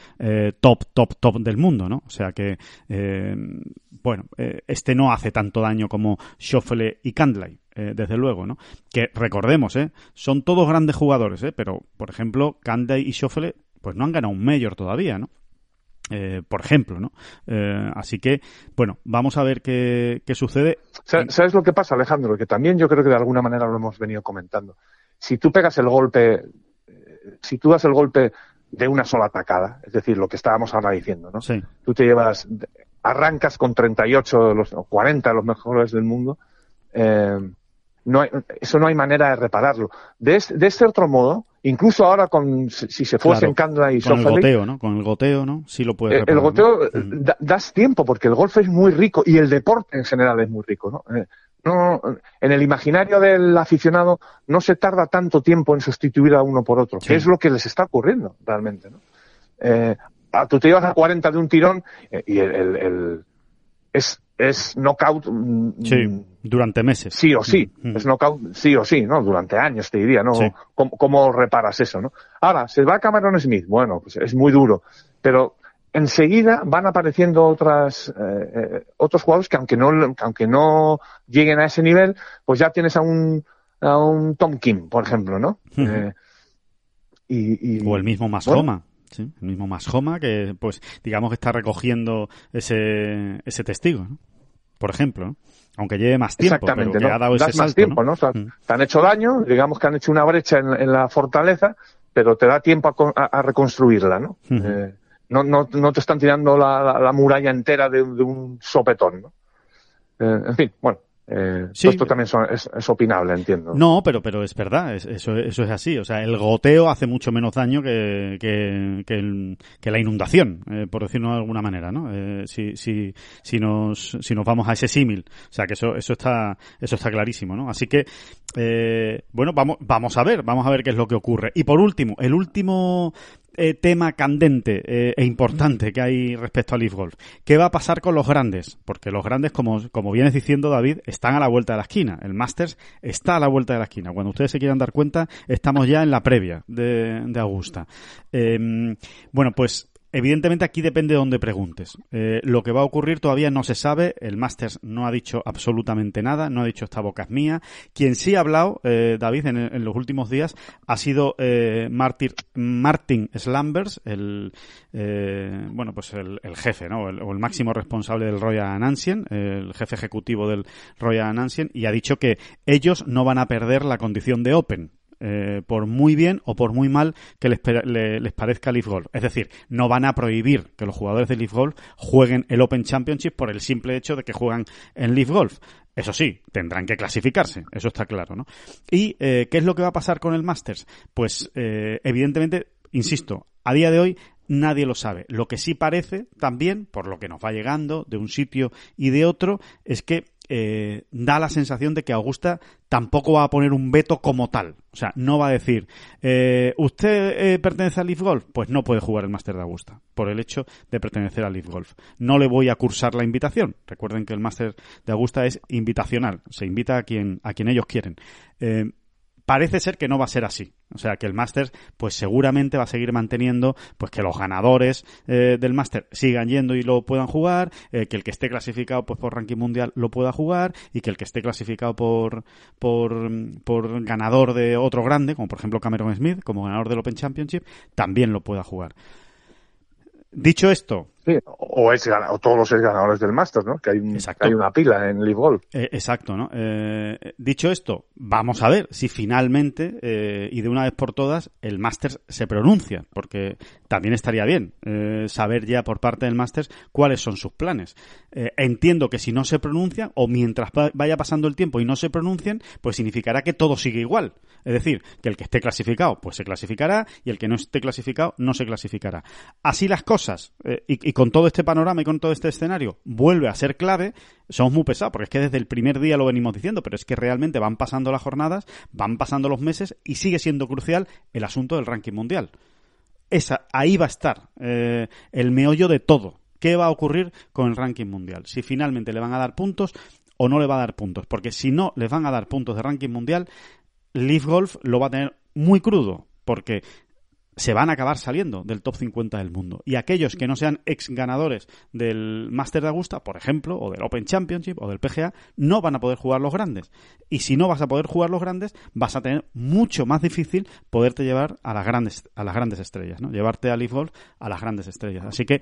top, top, top del mundo, ¿no? O sea que, bueno, este no hace tanto daño como Schoffele y Candlay, eh, desde luego, ¿no? Que recordemos, ¿eh? Son todos grandes jugadores, ¿eh? Pero, por ejemplo, Candlay y Schoffele, pues no han ganado un Major todavía, ¿no? Eh, por ejemplo, ¿no? Eh, así que, bueno, vamos a ver qué, qué sucede. Sa- ¿Sabes lo que pasa, Alejandro? Que también yo creo que de alguna manera lo hemos venido comentando. Si tú pegas el golpe, si tú das el golpe de una sola atacada, es decir, lo que estábamos ahora diciendo, ¿no? Sí, Tú te llevas, arrancas con 38 de los, o 40 de los mejores del mundo, eh, no hay- eso no hay manera de repararlo. De, de este otro modo, incluso ahora con, si se fuesen Claro, Candla y con el goteo, ¿no? Con el goteo, ¿no? Sí lo puede eh, el goteo eh, Mm. da- das tiempo porque el golf es muy rico y el deporte en general es muy rico, ¿no? Eh, no, en el imaginario del aficionado no se tarda tanto tiempo en sustituir a uno por otro, Sí. que es lo que les está ocurriendo realmente, ¿no? Eh, tú te llevas a 40 de un tirón eh, y el, el- el- es, es knockout mm, Sí, mm, durante meses. sí o sí, Mm, es knockout sí o sí, ¿no? Durante años te diría, ¿no? Sí. ¿Cómo, cómo reparas eso, no? Ahora, se va Cameron Smith, bueno, pues es muy duro, pero enseguida van apareciendo otras, eh, eh, otros jugadores que aunque no, que aunque no lleguen a ese nivel, pues ya tienes a un, a un Tom Kim, por ejemplo, ¿no? Eh, y, y- O el mismo Mashoma. Sí, el mismo Mashoma que, pues, digamos que está recogiendo ese, ese testigo, ¿no? Por ejemplo, ¿no? Aunque lleve más tiempo, pero Exactamente, que ¿no? ha dado ese Das más tiempo, ¿no? O sea, Mm. te han hecho daño, digamos que han hecho una brecha en, en la fortaleza, pero te da tiempo a, a- reconstruirla, ¿no? Eh, no, no, no te están tirando la, la- la muralla entera de, de un sopetón, ¿no? Eh, en fin, bueno, eh, Sí. esto también son- es, es opinable, entiendo. No, pero, pero es verdad, es- eso, eso es así. O sea, el goteo hace mucho menos daño que, que, que, el- que la inundación, eh, por decirlo de alguna manera, ¿no? Eh, si, si, si, nos, si nos vamos a ese símil. O sea, que eso, eso, está, eso está clarísimo, ¿no? Así que, eh, bueno, vamos, vamos a ver, vamos a ver qué es lo que ocurre. Y por último, el último eh, tema candente eh, e importante que hay respecto al Leaf Golf. ¿Qué va a pasar con los grandes? Porque los grandes, como, como vienes diciendo David, están a la vuelta de la esquina. El Masters está a la vuelta de la esquina. Cuando ustedes se quieran dar cuenta, estamos ya en la previa de, de Augusta. Em, bueno, pues Evidentemente aquí depende de dónde preguntes. Eh, lo que va a ocurrir todavía no se sabe. El Masters no ha dicho absolutamente nada, no ha dicho esta boca es mía. Quien sí ha hablado, eh, David, en, los últimos días ha sido eh, Martin, Slambers, el bueno pues el, jefe, ¿no? o el máximo responsable del Royal Ancien, el jefe ejecutivo del Royal Ancien, y ha dicho que ellos no van a perder la condición de Open. Eh, por muy bien o por muy mal que les, les parezca Leaf Golf. Es decir, no van a prohibir que los jugadores de Leaf Golf jueguen el Open Championship por el simple hecho de que juegan en Leaf Golf. Eso sí, tendrán que clasificarse, eso está claro, ¿no? ¿Y eh, qué es lo que va a pasar con el Masters? Pues, eh, evidentemente, insisto, a día de hoy nadie lo sabe. Lo que sí parece también, por lo que nos va llegando de un sitio y de otro, es que eh, da la sensación de que Augusta tampoco va a poner un veto como tal. O sea, no va a decir, eh, ¿usted eh, pertenece al Leaf Golf? Pues no puede jugar el Máster de Augusta, por el hecho de pertenecer al Leaf Golf. No le voy a cursar la invitación. Recuerden que el Máster de Augusta es invitacional, se invita a quien, a quien ellos quieren. Parece ser que no va a ser así. O sea, que el Masters, pues seguramente va a seguir manteniendo, pues que los ganadores eh, del Master sigan yendo y lo puedan jugar, eh, que el que esté clasificado, pues por ranking mundial lo pueda jugar, y que el que esté clasificado por, por, por ganador de otro grande, como por ejemplo Cameron Smith, como ganador del Open Championship, también lo pueda jugar. Dicho esto, o, es, o todos los ganadores del Masters, ¿no? Que hay, hay una pila en Live Golf. Eh, exacto, ¿no? Eh, dicho esto, vamos a ver si finalmente eh, y de una vez por todas el Masters se pronuncia, porque también estaría bien saber ya por parte del Masters cuáles son sus planes. entiendo que si no se pronuncian o mientras vaya pasando el tiempo y no se pronuncien, pues significará que todo sigue igual. Es decir, que el que esté clasificado, pues se clasificará y el que no esté clasificado no se clasificará. Así las cosas y, y con todo este panorama y con todo este escenario vuelve a ser clave, somos muy pesados, porque es que desde el primer día lo venimos diciendo, pero es que realmente van pasando las jornadas, van pasando los meses y sigue siendo crucial el asunto del ranking mundial. Esa, ahí va a estar eh, el meollo de todo. ¿Qué va a ocurrir con el ranking mundial? Si finalmente le van a dar puntos o no le va a dar puntos. Porque si no les van a dar puntos de ranking mundial, Leaf Golf lo va a tener muy crudo. Porque se van a acabar saliendo del top 50 del mundo. Y aquellos que no sean ex ganadores del Master de Augusta, por ejemplo, o del Open Championship o del PGA, no van a poder jugar los grandes. Y si no vas a poder jugar los grandes, vas a tener mucho más difícil poderte llevar a las grandes, a las grandes estrellas, ¿no? Llevarte a Leaf Golf a las grandes estrellas. Así que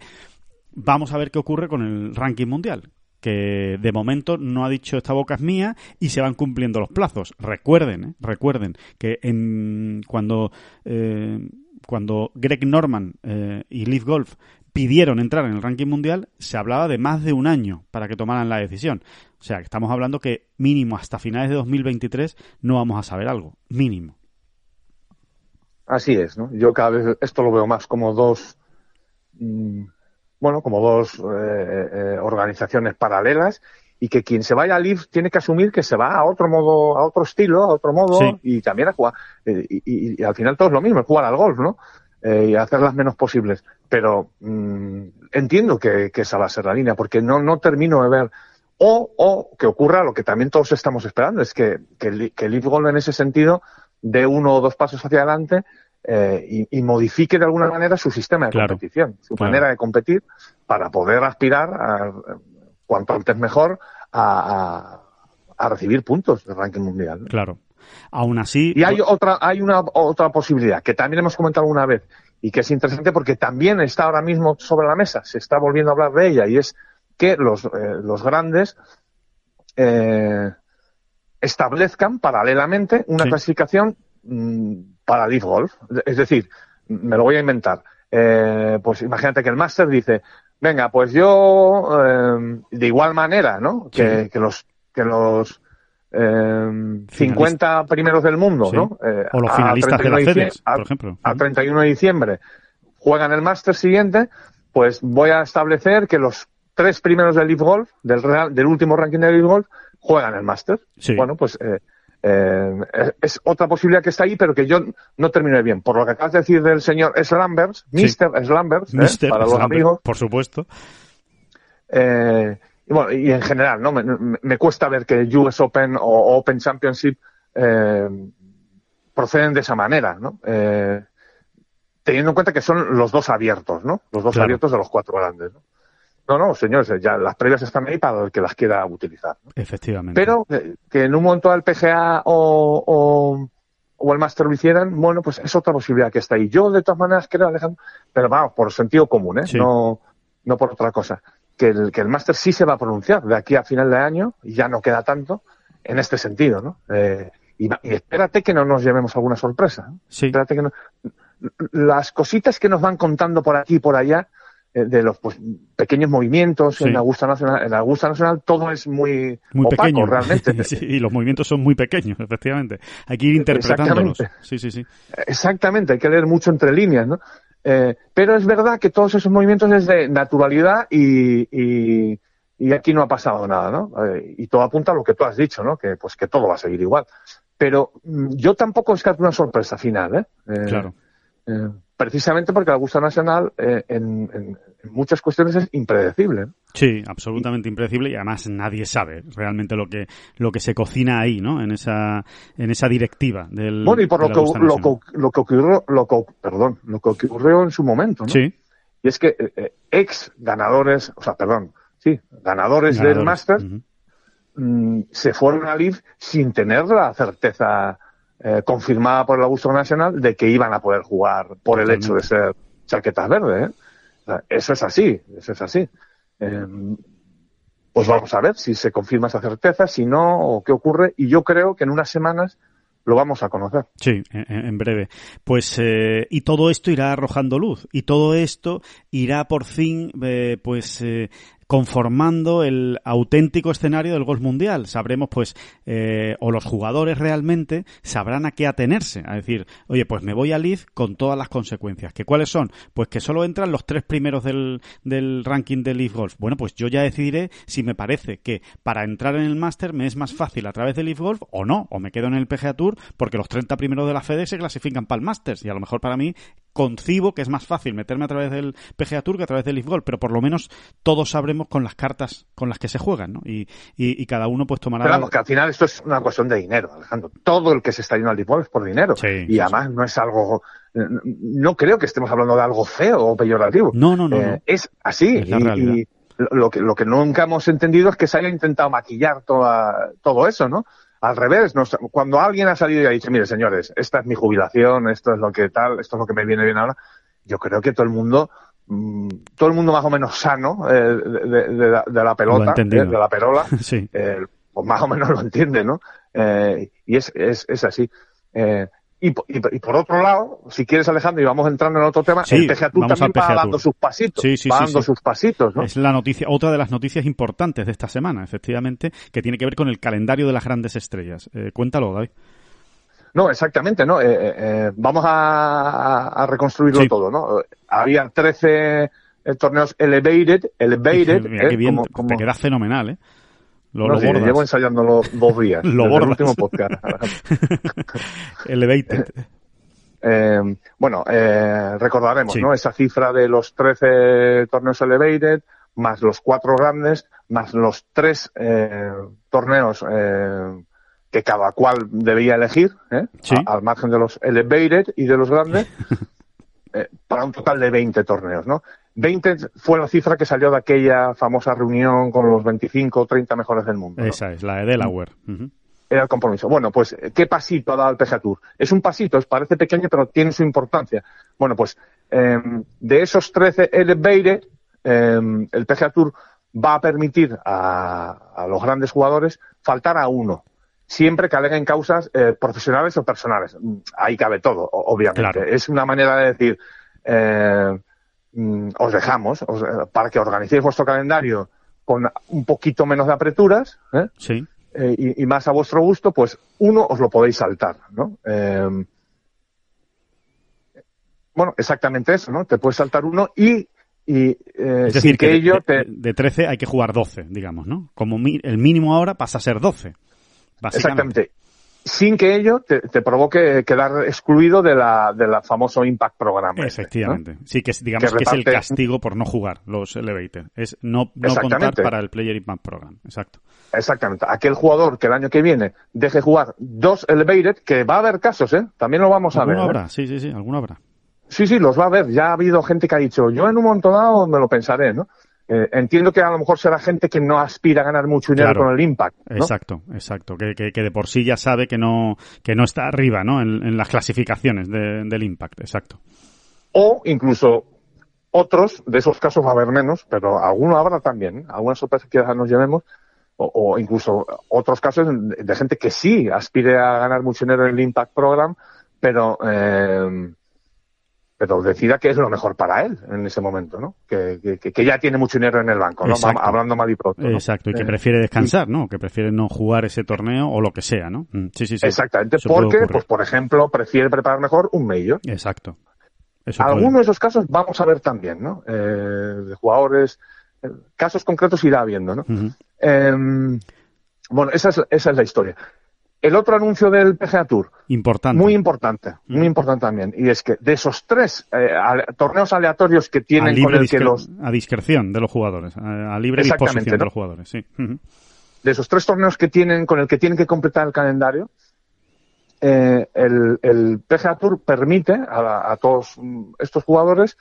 vamos a ver qué ocurre con el ranking mundial que de momento no ha dicho esta boca es mía y se van cumpliendo los plazos. Recuerden, ¿eh? recuerden que en, cuando eh, cuando Greg Norman eh, y Leaf Golf pidieron entrar en el ranking mundial, se hablaba de más de un año para que tomaran la decisión. O sea, estamos hablando que mínimo hasta finales de 2023 no vamos a saber algo. Mínimo. Así es, ¿no? Yo cada vez esto lo veo más como dos, mm, bueno, como dos eh, eh, organizaciones paralelas y que quien se vaya a Leaf tiene que asumir que se va a otro modo, a otro estilo, a otro modo y también a jugar. Eh, y, al final todo es lo mismo, es jugar al golf, ¿no? Eh, y hacer las menos posibles. Pero mm, entiendo que, esa va a ser la línea, porque no, no termino de ver. O, o que ocurra lo que también todos estamos esperando, es que, que, que Leaf Golf en ese sentido dé uno o dos pasos hacia adelante eh, y, modifique de alguna manera su sistema de competición, su manera de competir para poder aspirar a cuanto antes mejor a, recibir puntos de ranking mundial. Claro. Aún así. Y hay otra, hay una otra posibilidad que también hemos comentado alguna vez y que es interesante porque también está ahora mismo sobre la mesa, se está volviendo a hablar de ella y es que los, eh, los grandes eh, establezcan paralelamente una clasificación mm, para Leaf Golf. Es decir, me lo voy a inventar. Eh, pues imagínate que el máster dice, Venga, pues yo eh, de igual manera, ¿no? Que, los que los eh, 50 primeros del mundo, ¿no? Eh, o los finalistas de la FedEx, por ejemplo. A 31 de diciembre juegan el Master siguiente, pues voy a establecer que los tres primeros del Leaf Golf, del, del último ranking del Leaf Golf, juegan el Master. Bueno, pues eh, es, otra posibilidad que está ahí, pero que yo no terminé bien. Por lo que acabas de decir del señor Slambers, Sí. Mr. Slambers, ¿eh? Para los amigos, Por supuesto. eh, y, bueno, y en general, ¿no? Me, me- me cuesta ver que US Open o Open Championship eh, proceden de esa manera, ¿no? Eh, teniendo en cuenta que son los dos abiertos, ¿no? Los dos Claro. abiertos de los cuatro grandes, ¿no? No, no, señores, ya las previas están ahí para el que las quiera utilizar. ¿no? Efectivamente. Pero eh, que en un momento el PGA o, o, o el Master lo hicieran, bueno, pues es otra posibilidad que está ahí. Yo, de todas maneras, creo, Alejandro, pero vamos, por sentido común, ¿eh? Sí. No, no por otra cosa. Que el, que el Master sí se va a pronunciar de aquí a final de año, y ya no queda tanto, en este sentido, ¿no? Eh, y, y espérate que no nos llevemos alguna sorpresa. ¿eh? Sí. Espérate que no- Las cositas que nos van contando por aquí y por allá, de los pues, pequeños movimientos Sí. en Augusta Nacional, en Augusta Nacional todo es muy, Muy opaco pequeño. realmente. Sí, y los movimientos son muy pequeños, efectivamente. Hay que ir interpretándolos. Sí, sí, sí. Exactamente, hay que leer mucho entre líneas, ¿no? Eh, pero es verdad que todos esos movimientos es de naturalidad y, y, y aquí no ha pasado nada, ¿no? Eh, y todo apunta a lo que tú has dicho, ¿no? Que pues que todo va a seguir igual. Pero mm, yo tampoco descarto una sorpresa final, ¿eh? Eh, Claro. Eh, precisamente porque la Augusta Nacional eh, en, en- en muchas cuestiones es impredecible. ¿no? Sí, absolutamente impredecible y además nadie sabe realmente lo que lo que se cocina ahí, ¿no? En esa en esa directiva del Bueno, y por lo que, lo, que, lo que ocurrió, lo que, perdón, lo que ocurrió en su momento, ¿no? Sí, Y es que eh, eh, ex ganadores, o sea, perdón, sí, ganadores, del. Master mm, se fueron a Live sin tener la certeza eh, confirmada por el Augusto Nacional de que iban a poder jugar por el hecho de ser chaquetas verdes. ¿eh? O sea, eso es así, eso es así. Eh, pues vamos a ver si se confirma esa certeza, si no, o qué ocurre. Y yo creo que en unas semanas lo vamos a conocer. Sí, en, breve. Pues, eh, y todo esto irá arrojando luz. Y todo esto irá por fin, eh, pues, eh, conformando el auténtico escenario del golf mundial. Sabremos, pues, eh, o los jugadores realmente sabrán a qué atenerse. A decir, oye, pues me voy a Leaf con todas las consecuencias. ¿Que cuáles son? Pues que solo entran los tres primeros del, del ranking de Leaf Golf. Bueno, pues yo ya decidiré si me parece que para entrar en el Master me es más fácil a través de Leaf Golf o no, o me quedo en el PGA Tour porque los 30 primeros de la FED se clasifican para el Masters y a lo mejor para mí concibo que es más fácil meterme a través del PGA Tour que a través del Leaf Golf, pero por lo menos todos sabremos con las cartas con las que se juegan, ¿no? Y, y, y cada uno pues tomará... Pero vamos, que al final esto es una cuestión de dinero, Alejandro. Todo el que se está yendo al default es por dinero. Sí, y sí, además no es algo, no creo que estemos hablando de algo feo o peyorativo. No, no, no, Eh, no. Es así. Es la y lo que, lo que nunca hemos entendido es que se haya intentado maquillar toda, todo eso, ¿no? Al revés, nos- cuando alguien ha salido y ha dicho, mire señores, esta es mi jubilación, esto es lo que tal, esto es lo que me viene bien ahora, yo creo que todo el mundo, mm, todo el mundo más o menos sano eh, de, de- de la, de la pelota, eh, de la perola, Sí. eh, pues más o menos lo entiende, ¿no? Eh, y es, es, es así. Eh, y, y, y por otro lado, si quieres Alejandro, y vamos entrando en otro tema, Sí, el PGA Tour también al va PGA dando Tour. sus pasitos, Sí, sí, va sí, dando sus pasitos, ¿no? Es la noticia, otra de las noticias importantes de esta semana, efectivamente, que tiene que ver con el calendario de las grandes estrellas. Eh, cuéntalo, David. No, exactamente, ¿no? Eh, eh, eh, vamos a, a reconstruirlo todo, ¿no? Había 13 eh, torneos elevated, elevated, Mira, eh, qué bien, como- como- te queda fenomenal, ¿eh? Lo, no, lo sí, llevo ensayándolo dos días. Lo desde el último podcast. Elevated. Eh, bueno, eh, recordaremos, Sí. ¿no? Esa cifra de los 13 torneos elevated, más los cuatro grandes, más los tres eh, torneos eh, que cada cual debía elegir. Sí. A- al margen de los elevated y de los grandes, para un total de 20 torneos, ¿no? 20 fue la cifra que salió de aquella famosa reunión con los 25 o 30 mejores del mundo. ¿no? Esa es, la de Delaware. Ujú. era el compromiso. Bueno, pues, ¿qué pasito ha dado el PGA Tour? Es un pasito, parece pequeño, pero tiene su importancia. Bueno, pues, eh, de esos 13 elevated, eh, el PGA Tour va a permitir a, a los grandes jugadores faltar a uno. Siempre que aleguen causas eh, profesionales o personales. Mm, Ahí cabe todo, obviamente. Claro. Es una manera de decir, eh, mm, os dejamos os- eh, para que organicéis vuestro calendario con un poquito menos de apreturas, ¿eh? Sí. eh, y, y más a vuestro gusto, pues uno os lo podéis saltar, ¿no? Eh, bueno, exactamente eso, ¿no? Te puedes saltar uno y, y eh, Es sin decir, que, que de, ello de- te... de 13 hay que jugar 12, digamos, ¿no? Como mi- el mínimo ahora pasa a ser 12. Básicamente. Exactamente. Sin que ello te, te, provoque quedar excluido de la, de la famoso Impact Program. Efectivamente. ¿no? Sí, que es, digamos que, reparte... es el castigo por no jugar los Elevator. Es no, no contar para el Player Impact Program. Exacto. Exactamente. Aquel jugador que el año que viene deje jugar dos Elevated, que va a haber casos, ¿eh? También lo vamos a ver. habrá? ¿eh? Sí, sí, sí, alguno habrá. Sí, sí, los va a haber. Ya ha habido gente que ha dicho, yo en un momento dado me lo pensaré, ¿no? Eh, entiendo que a lo mejor será gente que no aspira a ganar mucho dinero claro, con el impact. ¿no? Exacto, exacto. Que, que, que, de por sí ya sabe que no, que no está arriba, ¿no? En, en las clasificaciones de, del impact, exacto. O incluso otros, de esos casos va a haber menos, pero alguno habrá también, algunas sorpresas que nos llevemos, o, o, incluso otros casos de, de, gente que sí aspire a ganar mucho dinero en el impact program, pero eh, pero decida que es lo mejor para él en ese momento, ¿no? Que, que, que ya tiene mucho dinero en el banco, ¿no? Exacto. Hablando mal y pronto. ¿no? Exacto, y que prefiere descansar, ¿no? Que prefiere no jugar ese torneo o lo que sea, ¿no? Sí, sí, sí. Exactamente, Eso porque, pues por ejemplo, prefiere preparar mejor un Major. Exacto. Eso Algunos puede... de esos casos vamos a ver también, ¿no? Eh, de jugadores, eh, casos concretos irá viendo, ¿no? Uh -huh. eh, bueno, esa es, esa es la historia. El otro anuncio del PGA Tour. Importante. Muy importante, mm. muy importante también. Y es que de esos tres eh, torneos aleatorios que tienen con el que los... A discreción de los jugadores, a, a libre disposición ¿no? de los jugadores, sí. Uh -huh. De esos tres torneos que tienen, con el que tienen que completar el calendario, eh, el, el, PGA Tour permite a, a todos estos jugadores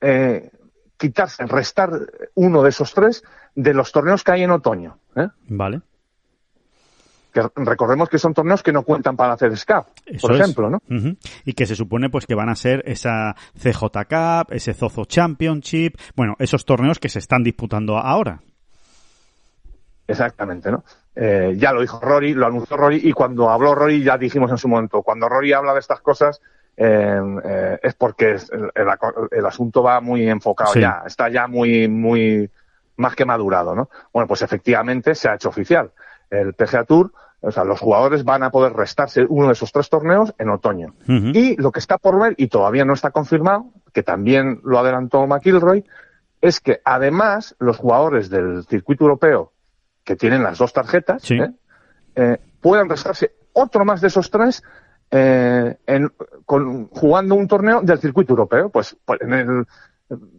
eh, quitarse, restar uno de esos tres de los torneos que hay en otoño. ¿eh? Vale que recordemos que son torneos que no cuentan para hacer SCAP, por es. ejemplo, ¿no? Uh -huh. Y que se supone pues que van a ser esa CJ Cup, ese Zozo Championship, bueno, esos torneos que se están disputando ahora. Exactamente, ¿no? Eh, ya lo dijo Rory, lo anunció Rory, y cuando habló Rory ya dijimos en su momento, cuando Rory habla de estas cosas, eh, eh, es porque el, el, el, asunto va muy enfocado sí. ya, está ya muy, muy, más que madurado, ¿no? Bueno, pues efectivamente se ha hecho oficial el PGA Tour, o sea, los jugadores van a poder restarse uno de esos tres torneos en otoño. Uh -huh. Y lo que está por ver, y todavía no está confirmado, que también lo adelantó McIlroy, es que además los jugadores del circuito europeo que tienen las dos tarjetas sí. ¿eh? Eh, puedan restarse otro más de esos tres eh, en, con, jugando un torneo del circuito europeo. Pues, pues en el,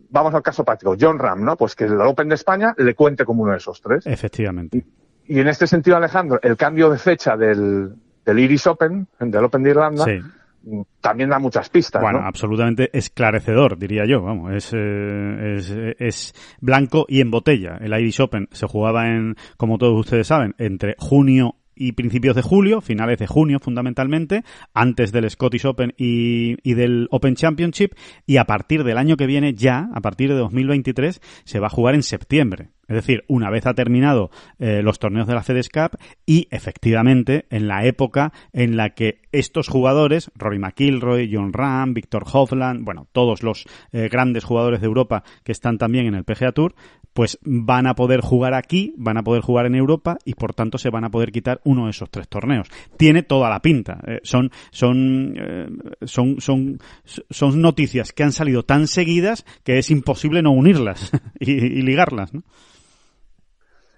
vamos al caso práctico, John Ram, ¿no? Pues que el Open de España le cuente como uno de esos tres. Efectivamente. Y, en este sentido, Alejandro, el cambio de fecha del, del Iris Open, del Open de Irlanda, sí. también da muchas pistas. Bueno, ¿no? absolutamente esclarecedor, diría yo. Vamos, es, eh, es, es, blanco y en botella. El Irish Open se jugaba en, como todos ustedes saben, entre junio y principios de julio, finales de junio fundamentalmente, antes del Scottish Open y, y, del Open Championship, y a partir del año que viene ya, a partir de 2023, se va a jugar en septiembre. Es decir, una vez ha terminado eh, los torneos de la FedEx Cup y efectivamente en la época en la que estos jugadores, Rory McIlroy, John Ram, Victor Hovland, bueno, todos los eh, grandes jugadores de Europa que están también en el PGA Tour, pues van a poder jugar aquí, van a poder jugar en Europa y por tanto se van a poder quitar uno de esos tres torneos. Tiene toda la pinta. Eh, son, son, eh, son, son, son noticias que han salido tan seguidas que es imposible no unirlas y, y ligarlas, ¿no?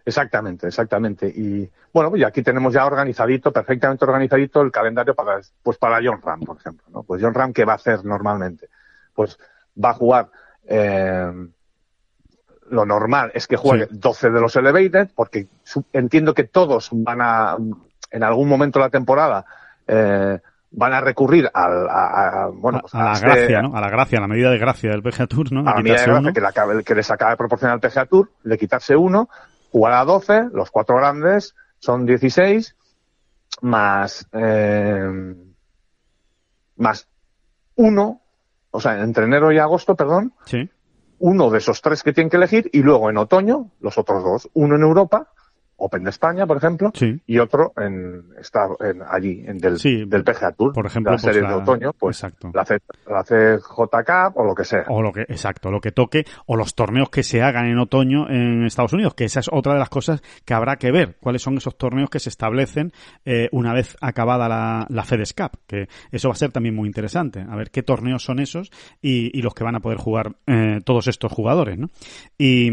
Exactamente, exactamente. Y bueno, pues aquí tenemos ya organizadito, perfectamente organizadito el calendario para, pues para John Ram, por ejemplo. ¿no? Pues John Ram, ¿qué va a hacer normalmente? Pues va a jugar, eh, lo normal es que juegue sí. 12 de los Elevated, porque entiendo que todos van a, en algún momento de la temporada, eh, van a recurrir al, a, a, bueno, pues a, a, la este, gracia, ¿no? A la gracia, a la medida de gracia del PGA Tour, ¿no? A, a la medida de gracia que, la, que, les acaba de proporcionar el PGA Tour, de quitarse uno, jugar a 12, los cuatro grandes son 16, más, eh, más uno, o sea, entre enero y agosto, perdón, sí. uno de esos tres que tienen que elegir y luego en otoño los otros dos, uno en Europa Open de España, por ejemplo, sí. y otro en, está en, allí, en del, sí, del PGA Tour, por ejemplo, la serie pues la, de otoño, pues exacto. la, C, la CJK o lo que sea. O lo que, exacto, lo que toque, o los torneos que se hagan en otoño en Estados Unidos, que esa es otra de las cosas que habrá que ver, cuáles son esos torneos que se establecen eh, una vez acabada la, la FedEx Cup, que eso va a ser también muy interesante, a ver qué torneos son esos y, y los que van a poder jugar eh, todos estos jugadores, ¿no? Y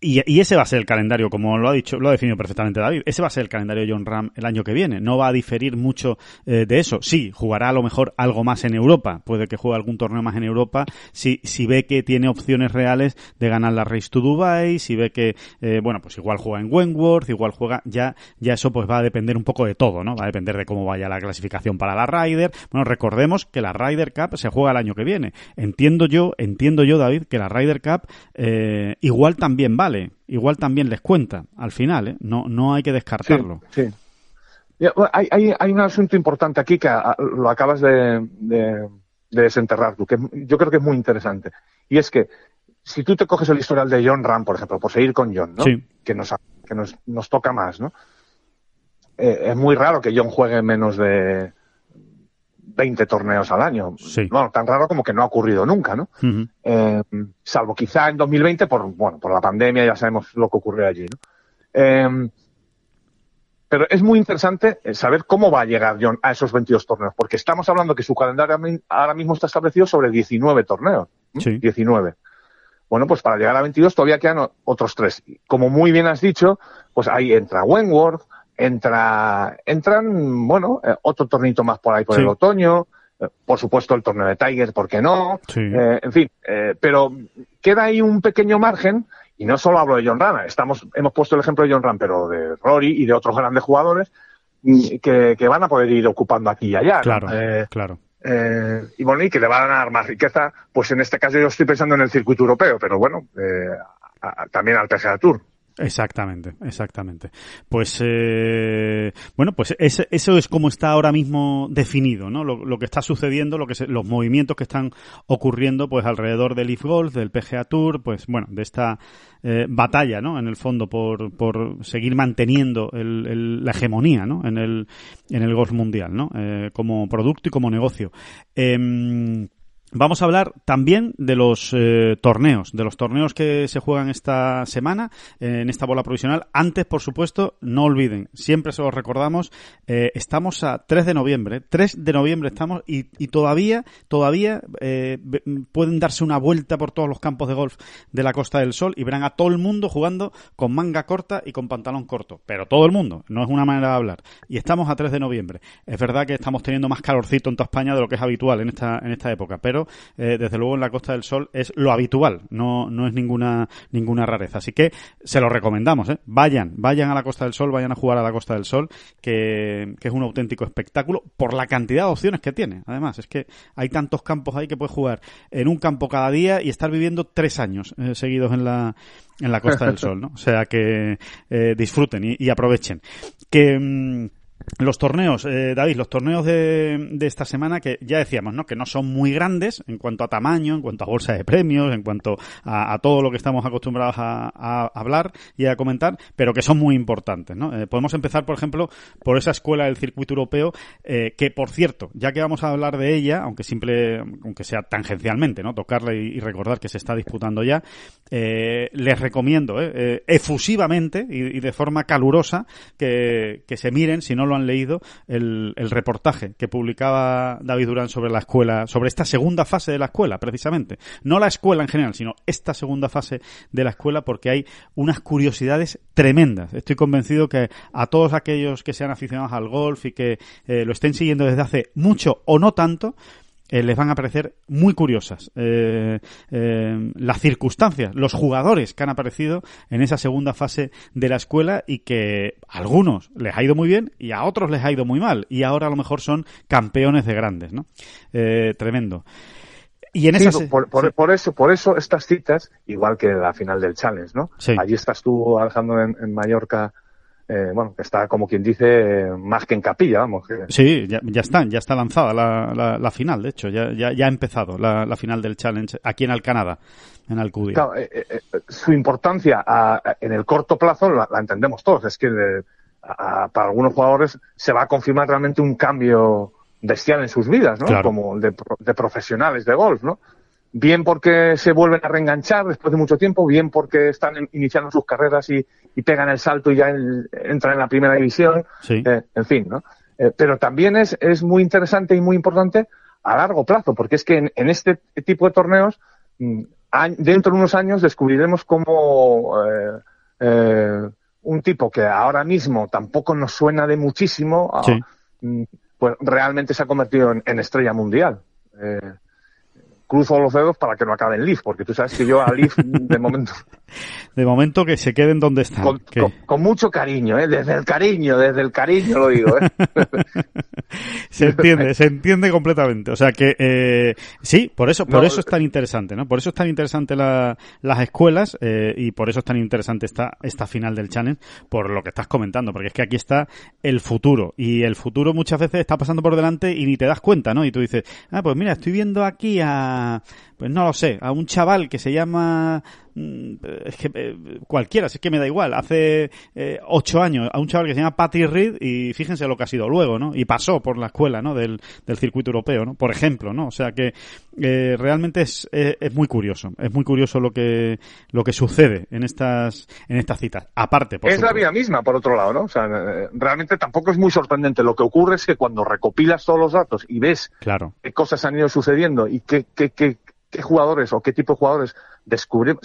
y, ese va a ser el calendario, como lo ha dicho, lo ha definido perfectamente David. Ese va a ser el calendario de John Ram el año que viene. No va a diferir mucho eh, de eso. Sí, jugará a lo mejor algo más en Europa. Puede que juegue algún torneo más en Europa. Si, si ve que tiene opciones reales de ganar la Race to Dubai, si ve que, eh, bueno, pues igual juega en Wentworth, igual juega, ya, ya eso pues va a depender un poco de todo, ¿no? Va a depender de cómo vaya la clasificación para la Ryder. Bueno, recordemos que la Ryder Cup se juega el año que viene. Entiendo yo, entiendo yo, David, que la Ryder Cup eh, igual también vale igual también les cuenta al final, ¿eh? no, no hay que descartarlo. Sí, hay, hay, hay, un asunto importante aquí que lo acabas de, de, desenterrar tú, que yo creo que es muy interesante. Y es que si tú te coges el historial de John Ram, por ejemplo, por seguir con John, ¿no? que, nos, que nos, nos toca más, ¿no? Eh, es muy raro que John juegue menos de 20 torneos al año. Sí. Bueno, tan raro como que no ha ocurrido nunca, ¿no? eh, salvo quizá en 2020 por, bueno, por la pandemia, ya sabemos lo que ocurrió allí, ¿no? Eh, pero es muy interesante saber cómo va a llegar John a esos 22 torneos, porque estamos hablando que su calendario ahora mismo está establecido sobre 19 torneos. Sí. 19. Bueno, pues para llegar a 22 todavía quedan otros tres. Como muy bien has dicho, pues ahí entra Wentworth, entra, entran, bueno, eh, otro tornito más por ahí por el otoño, eh, por supuesto el torneo de Tiger, ¿por qué no? Eh, en fin, pero queda ahí un pequeño margen, y no solo hablo de John Rana, estamos, hemos puesto el ejemplo de John Ram, pero de Rory y de otros grandes jugadores mm, que, que van a poder ir ocupando aquí y allá. Claro, claro. y bueno, y que le van a dar más riqueza, pues en este caso yo estoy pensando en el circuito europeo, pero bueno, también al PGA Tour. Exactamente, exactamente. Pues eh, bueno, pues eso es como está ahora mismo definido, ¿no? Lo, que está sucediendo, lo que los movimientos que están ocurriendo, pues alrededor del Leaf Golf, del PGA Tour, pues bueno, de esta eh, batalla, ¿no? En el fondo por, por seguir manteniendo el, la hegemonía, ¿no? En el en el golf mundial, ¿no? Eh, como producto y como negocio. Vamos a hablar también de los eh, torneos, de los torneos que se juegan esta semana eh, en esta bola provisional. Antes, por supuesto, no olviden, siempre se los recordamos, eh, estamos a 3 de noviembre, 3 de noviembre estamos y, todavía, todavía pueden darse una vuelta por todos los campos de golf de la Costa del Sol y verán a todo el mundo jugando con manga corta y con pantalón corto. Pero todo el mundo, no es una manera de hablar. Y estamos a 3 de noviembre. Es verdad que estamos teniendo más calorcito en toda España de lo que es habitual en esta, en esta época, pero eh, desde luego en la Costa del Sol es lo habitual, no, no es ninguna, ninguna rareza. Así que se lo recomendamos, ¿eh? Vayan, vayan a la Costa del Sol, vayan a jugar a la Costa del Sol, que, es un auténtico espectáculo por la cantidad de opciones que tiene. Además, es que hay tantos campos ahí que puedes jugar en un campo cada día y estar viviendo tres años eh, seguidos en la, en la Costa del Sol, ¿no? O sea que disfruten y, y aprovechen. Que, mm, los torneos, eh, David, los torneos de, esta semana que ya decíamos, ¿no? Que no son muy grandes en cuanto a tamaño, en cuanto a bolsa de premios, en cuanto a, todo lo que estamos acostumbrados a, hablar y a comentar, pero que son muy importantes, ¿no? Eh, podemos empezar, por ejemplo, por esa escuela del circuito europeo, eh, que por cierto, ya que vamos a hablar de ella, aunque simple, aunque sea tangencialmente, ¿no? Tocarla y, recordar que se está disputando ya, eh, les recomiendo, efusivamente y, y, de forma calurosa que, que se miren, si no lo han leído el, reportaje que publicaba David Durán sobre la escuela, sobre esta segunda fase de la escuela, precisamente. No la escuela en general, sino esta segunda fase de la escuela, porque hay unas curiosidades tremendas. Estoy convencido que a todos aquellos que sean aficionados al golf y que eh, lo estén siguiendo desde hace mucho o no tanto, eh, les van a parecer muy curiosas eh, eh, las circunstancias, los jugadores que han aparecido en esa segunda fase de la escuela y que a algunos les ha ido muy bien y a otros les ha ido muy mal y ahora a lo mejor son campeones de grandes, ¿no? tremendo. Y en esa por, por, eso, por eso estas citas, igual que la final del Challenge, ¿no? Allí estás tú, Alejandro, en Mallorca, eh, bueno, está como quien dice más que en capilla, vamos. Sí, ya, ya, está, ya está lanzada la, la, final, de hecho, ya, ya, ya ha empezado la, la, final del Challenge aquí en Alcanada, en Alcudia. Claro, eh, eh, su importancia en el corto plazo la, entendemos todos, es que para algunos jugadores se va a confirmar realmente un cambio bestial en sus vidas, ¿no? Como de, de profesionales de golf, ¿no? bien porque se vuelven a reenganchar después de mucho tiempo, bien porque están iniciando sus carreras y, pegan el salto y ya entran en la primera división, eh, en fin, ¿no? Eh, pero también es, es muy interesante y muy importante a largo plazo, porque es que en, este tipo de torneos mm, dentro de unos años descubriremos cómo eh, eh, un tipo que ahora mismo tampoco nos suena de muchísimo, ah, mm, pues realmente se ha convertido en, estrella mundial. Eh, cruzo los dedos para que no acabe en Leaf, porque tú sabes que yo a Leaf de momento... De momento que se queden donde están. Con, mucho cariño, ¿eh? desde el cariño, desde el cariño lo digo. ¿eh? se entiende, se entiende completamente. O sea que eh, sí, por eso, por eso es tan interesante, ¿no? Por eso es tan interesante las escuelas eh, y por eso es tan interesante esta, esta final del challenge, por lo que estás comentando, porque es que aquí está el futuro y el futuro muchas veces está pasando por delante y ni te das cuenta, ¿no? Y tú dices, ah, pues mira, estoy viendo aquí a, pues no lo sé, a un chaval que se llama es que eh, cualquiera, es que me da igual. Hace eh, ocho años a un chaval que se llama Patrick Reed y fíjense lo que ha sido luego, ¿no? Y pasó por la escuela, ¿no? Del, del circuito europeo, ¿no? Por ejemplo, ¿no? O sea que eh, realmente es, es, muy curioso, es muy curioso lo que lo que sucede en estas en estas citas. Aparte, es la vida misma, por otro lado, ¿no? O sea, realmente tampoco es muy sorprendente. Lo que ocurre es que cuando recopilas todos los datos y ves claro. qué cosas han ido sucediendo y qué, qué, qué, qué jugadores o qué tipo de jugadores descubrir,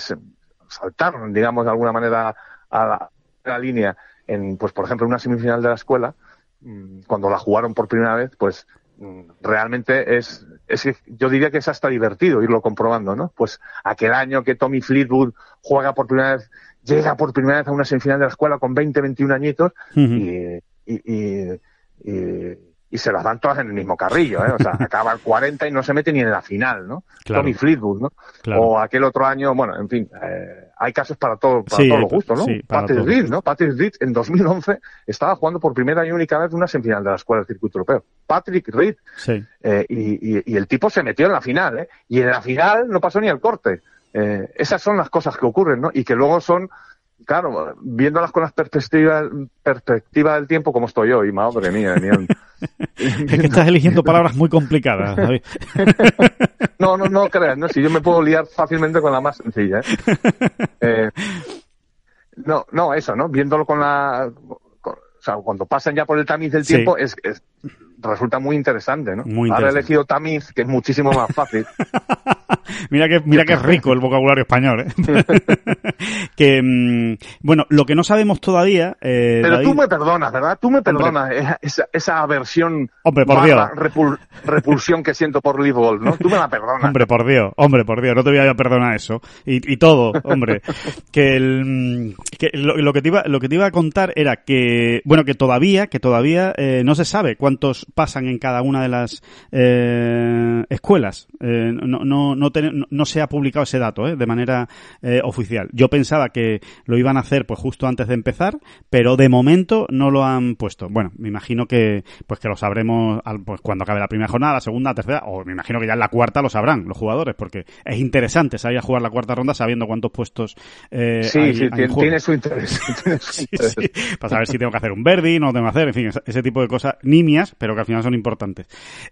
saltaron, digamos, de alguna manera a la, línea en, pues, por ejemplo, una semifinal de la escuela, mm, cuando la jugaron por primera vez, pues mm, realmente es, es yo diría que es hasta divertido irlo comprobando, ¿no? Pues aquel año que Tommy Fleetwood juega por primera vez, llega por primera vez a una semifinal de la escuela con 20, 21 añitos y, y, y se las dan todas en el mismo carrillo, ¿eh? O sea, acaba el 40 y no se mete ni en la final, ¿no? Tommy Fleetwood, ¿no? O aquel otro año, bueno, en fin, eh, hay casos para, todo, para todos los gustos, ¿no? Patrick Reed, ¿no? Patrick Reed en 2011 estaba jugando por primera y única vez una semifinal de la Escuela del Circuito Europeo. Patrick Reed. Sí. Eh, y, y, y, el tipo se metió en la final, ¿eh? Y en la final no pasó ni el corte. Eh, esas son las cosas que ocurren, ¿no? Y que luego son claro, viéndolas con las perspectivas perspectiva del tiempo, como estoy yo, y madre mía, es que estás eligiendo palabras muy complicadas, David. no, no, no creas, no, si yo me puedo liar fácilmente con la más sencilla, ¿eh? eh no, no, eso, ¿no? Viéndolo con la, o sea, cuando pasan ya por el tamiz del tiempo, es, es, resulta muy interesante, ¿no? Muy Ahora he elegido tamiz, que es muchísimo más fácil. mira que mira que rico el vocabulario español, ¿eh? que mm, bueno, lo que no sabemos todavía. Eh, Pero tú me perdonas, ¿verdad? Tú me perdonas esa, esa aversión, hombre, por Dios, repulsión que siento por Live ¿no? Tú me la perdonas. Hombre, por Dios, hombre, por Dios, no te voy a perdonar eso y, y todo, hombre. que, el, mm, que lo, que te iba lo que te iba a contar era que bueno que todavía que todavía eh, no se sabe cuántos pasan en cada una de las eh, escuelas. Eh, no, no, no, no, se ha publicado ese dato eh, de manera eh, oficial. Yo pensaba que lo iban a hacer pues justo antes de empezar, pero de momento no lo han puesto. Bueno, me imagino que pues que lo sabremos pues, cuando acabe la primera jornada, la segunda, la tercera, o me imagino que ya en la cuarta lo sabrán los jugadores, porque es interesante salir a jugar la cuarta ronda sabiendo cuántos puestos eh, sí, sí, tiene, su interés. para saber si tengo que hacer un verdi, no tengo que hacer, en fin, ese tipo de cosas nimias, pero que al final son importantes.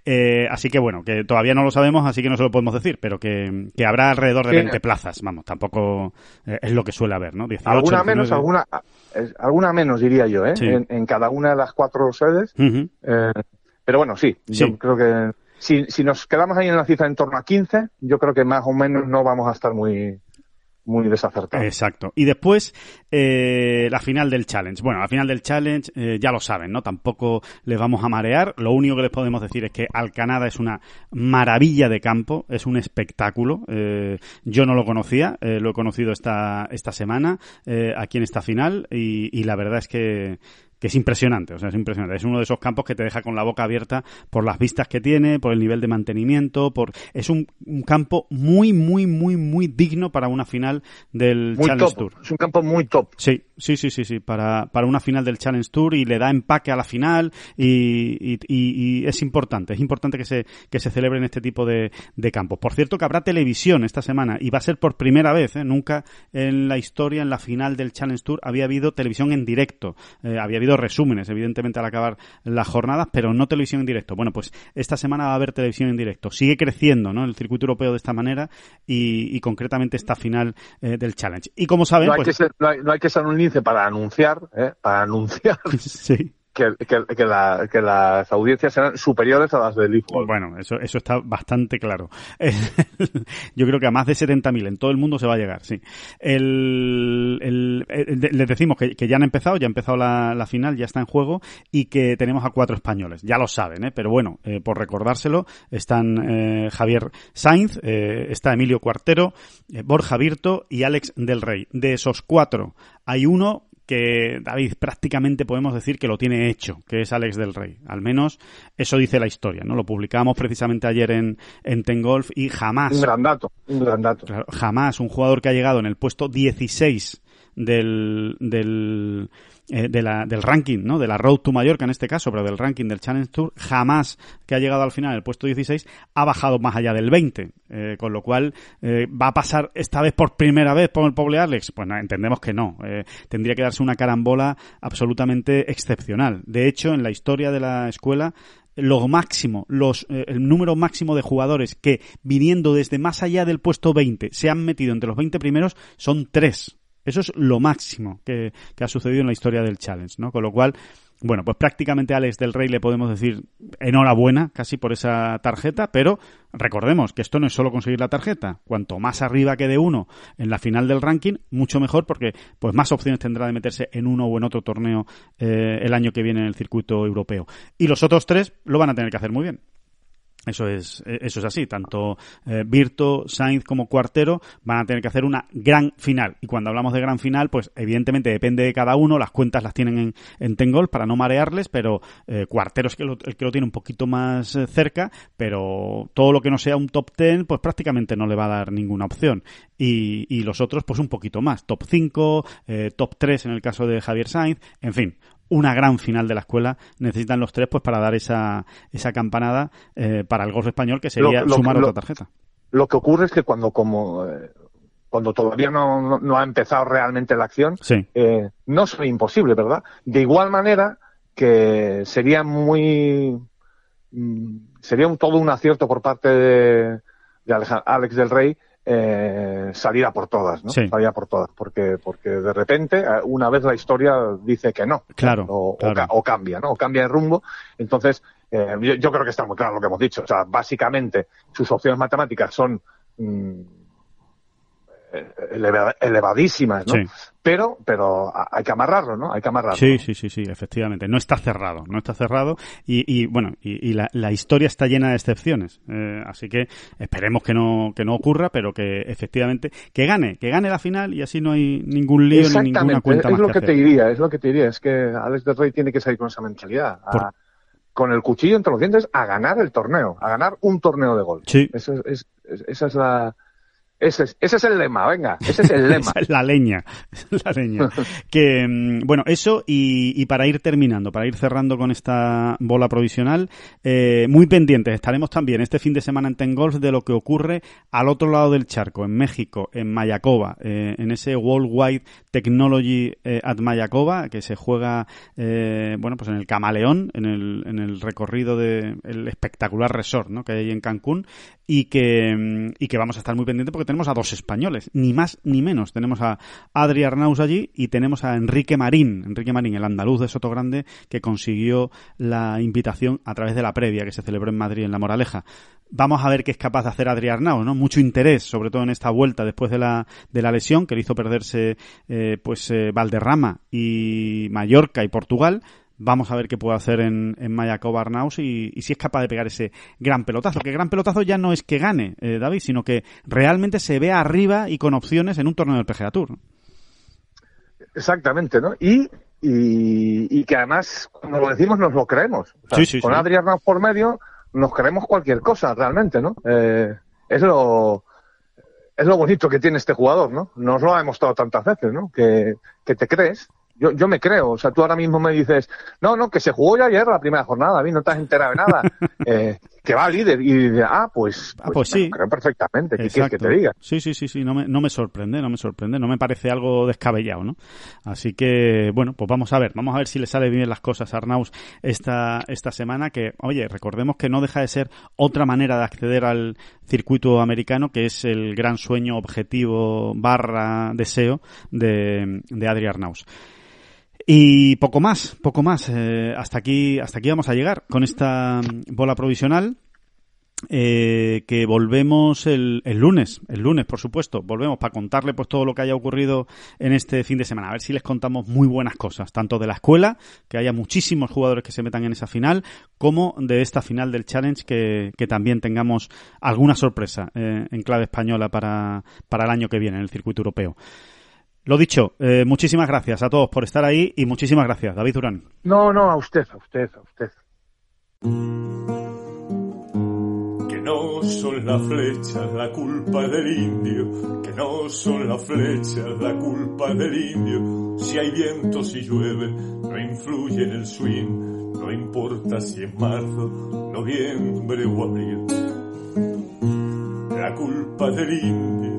Eh, así que bueno, que todavía no lo sabemos, así que no se lo podemos decir, pero que, que habrá alrededor de 20 plazas, vamos, tampoco eh, es lo que suele haber, ¿no? alguna menos, alguna, alguna menos diría yo, ¿eh? En, cada una de las cuatro sedes. Eh, pero bueno, sí, yo creo que si, si nos quedamos ahí en la cifra en torno a 15, yo creo que más o menos no vamos a estar muy, muy desacertado. Exacto. Y después, eh, la final del challenge. Bueno, la final del challenge eh, ya lo saben, ¿no? Tampoco les vamos a marear. Lo único que les podemos decir es que Alcanada es una maravilla de campo, es un espectáculo. Eh, yo no lo conocía, lo he conocido esta, esta semana aquí en esta final y, y la verdad es que que es impresionante, o sea, es impresionante. Es uno de esos campos que te deja con la boca abierta por las vistas que tiene, por el nivel de mantenimiento, por es un, campo muy, muy, muy, muy digno para una final del Challenge Tour. Es un campo muy top. Sí, sí, sí, sí, sí, para, para una final del Challenge Tour y le da empaque a la final y, y, y, es importante, es importante que se, que se celebren este tipo de, de campos. Por cierto que habrá televisión esta semana y va a ser por primera vez, ¿eh? nunca en la historia, en la final del Challenge Tour había habido televisión en directo, eh, había habido resúmenes, evidentemente, al acabar las jornadas, pero no televisión en directo. Bueno, pues esta semana va a haber televisión en directo. Sigue creciendo ¿no? el circuito europeo de esta manera y, concretamente esta final eh, del Challenge. Y como saben... No hay, pues que ser, no hay, que ser un para anunciar, ¿eh? para anunciar. que, que, las audiencias serán superiores a las del Leaf Bueno, eso, eso está bastante claro. Yo creo que a más de 70.000 en todo el mundo se va a llegar, sí. El, el, les decimos que, ya han empezado, ya ha empezado la, final, ya está en juego y que tenemos a cuatro españoles. Ya lo saben, ¿eh? pero bueno, eh, por recordárselo, están eh, Javier Sainz, eh, está Emilio Cuartero, Borja Virto y Alex del Rey. De esos cuatro, hay uno que David prácticamente podemos decir que lo tiene hecho, que es Alex del Rey. Al menos eso dice la historia, ¿no? Lo publicamos precisamente ayer en, en Tengolf y jamás... Un gran dato, un gran dato. jamás un jugador que ha llegado en el puesto 16 del, del eh, de la, del ranking, ¿no? De la Road to Mallorca en este caso, pero del ranking del Challenge Tour, jamás que ha llegado al final el puesto 16 ha bajado más allá del 20. Eh, con lo cual, eh, ¿va a pasar esta vez por primera vez por el pobre Alex? Pues no, entendemos que no. tendría que darse una carambola absolutamente excepcional. De hecho, en la historia de la escuela, lo máximo, los, el número máximo de jugadores que viniendo desde más allá del puesto 20 se han metido entre los 20 primeros son tres. Eso es lo máximo que, ha sucedido en la historia del Challenge, ¿no? Con lo cual, bueno, pues prácticamente a Alex del Rey le podemos decir enhorabuena casi por esa tarjeta, pero recordemos que esto no es solo conseguir la tarjeta. Cuanto más arriba quede uno en la final del ranking, mucho mejor porque pues más opciones tendrá de meterse en uno o en otro torneo eh, el año que viene en el circuito europeo. Y los otros tres lo van a tener que hacer muy bien. Eso es, eh, eso es así. Tanto eh, Virto, Sainz como Cuartero van a tener que hacer una gran final. Y cuando hablamos de gran final, pues evidentemente depende de cada uno. Las cuentas las tienen en, en Tengol para no marearles, pero eh, Cuartero es que el que lo tiene un poquito más cerca, pero todo lo que no sea un top 10, pues prácticamente no le va a dar ninguna opción. Y, y los otros, pues un poquito más. Top 5, top 3 en el caso de Javier Sainz. En fin, una gran final de la escuela necesitan los tres pues para dar esa, esa campanada eh, para el golf español que sería sumar otra tarjeta. Lo que ocurre es que cuando como eh, cuando todavía no, no, ha empezado realmente la acción, eh, no es imposible, ¿verdad? De igual manera que sería muy mm, sería un, todo un acierto por parte de, de Alex del Rey eh, salir a por todas, ¿no? Salir a por todas, porque, porque de repente, eh, una vez la historia dice que no. Claro. O, cambia, ¿no? O cambia de rumbo. Entonces, eh, yo, creo que está muy claro lo que hemos dicho. O sea, básicamente, sus opciones matemáticas son elevadísimas, ¿no? Pero, pero hay que amarrarlo, ¿no? Hay que amarrarlo. Sí, sí, sí, sí, efectivamente. No está cerrado, no está cerrado y, y bueno, y, la, la, historia está llena de excepciones. Eh, así que esperemos que no, que no ocurra, pero que efectivamente, que gane, que gane la final y así no hay ningún lío ni ninguna cuenta es más lo que, te diría, es lo que te diría, es que Alex del Rey tiene que salir con esa mentalidad. con el cuchillo entre los dientes a ganar el torneo, a ganar un torneo de gol. Sí. es, esa es la, ese es, ese es el lema, venga, ese es el lema. la leña, la leña. que, mm, bueno, eso y, y, para ir terminando, para ir cerrando con esta bola provisional, eh, muy pendientes estaremos también este fin de semana en Tengolf de lo que ocurre al otro lado del charco, en México, en Mayacoba, eh, en ese Worldwide Technology eh, at Mayacoba, que se juega, eh, bueno, pues en el Camaleón, en el, en el recorrido del el espectacular resort, ¿no? Que hay en Cancún y que, y que vamos a estar muy pendientes porque tenemos a dos españoles, ni más ni menos. Tenemos a Adri Arnaus allí y tenemos a Enrique Marín, Enrique Marín, el andaluz de Soto Grande, que consiguió la invitación a través de la previa que se celebró en Madrid, en La Moraleja. Vamos a ver qué es capaz de hacer Adri Arnaus, ¿no? Mucho interés, sobre todo en esta vuelta después de la, de la lesión que le hizo perderse, eh, pues, eh, Valderrama y Mallorca y Portugal Vamos a ver qué puede hacer en, en Mayaco Barnaus y, si es capaz de pegar ese gran pelotazo. Que gran pelotazo ya no es que gane, eh, David, sino que realmente se vea arriba y con opciones en un torneo del PGA Tour. Exactamente, ¿no? Y, y, que además, cuando lo decimos, nos lo creemos. sí, sí, con Adrián por medio, nos creemos cualquier cosa, realmente, ¿no? Eh, es lo es lo bonito que tiene este jugador, ¿no? Nos lo ha demostrado tantas veces, ¿no? Que, que te crees yo, yo me creo, o sea, tú ahora mismo me dices, no, no, que se jugó ya ayer la primera jornada, a mí no te has enterado de nada, eh, que va líder, y dice, ah, pues, ah, pues, pues sí. creo perfectamente, ¿qué quieres que te diga? Sí, sí, sí, sí, no me, no me sorprende, no me sorprende, no me parece algo descabellado, ¿no? Así que, bueno, pues vamos a ver, vamos a ver si le sale bien las cosas a Arnaus esta, esta semana, que, oye, recordemos que no deja de ser otra manera de acceder al circuito americano, que es el gran sueño, objetivo, barra, deseo de, de Adri Arnaus. Y poco más, poco más. Eh, hasta aquí, hasta aquí vamos a llegar con esta mm, bola provisional. Eh, que volvemos el, el, lunes, el lunes, por supuesto, volvemos para contarle pues todo lo que haya ocurrido en este fin de semana. A ver si les contamos muy buenas cosas, tanto de la escuela, que haya muchísimos jugadores que se metan en esa final, como de esta final del Challenge, que, que también tengamos alguna sorpresa eh, en clave española para, para el año que viene en el circuito europeo. Lo dicho, eh, muchísimas gracias a todos por estar ahí y muchísimas gracias, David Durán. No, no, a usted, a usted, a usted. Que no son las flechas la culpa del indio, que no son las flechas la culpa del indio. Si hay viento, si llueve, no influye en el swing, no importa si es marzo, noviembre o abril. La culpa del indio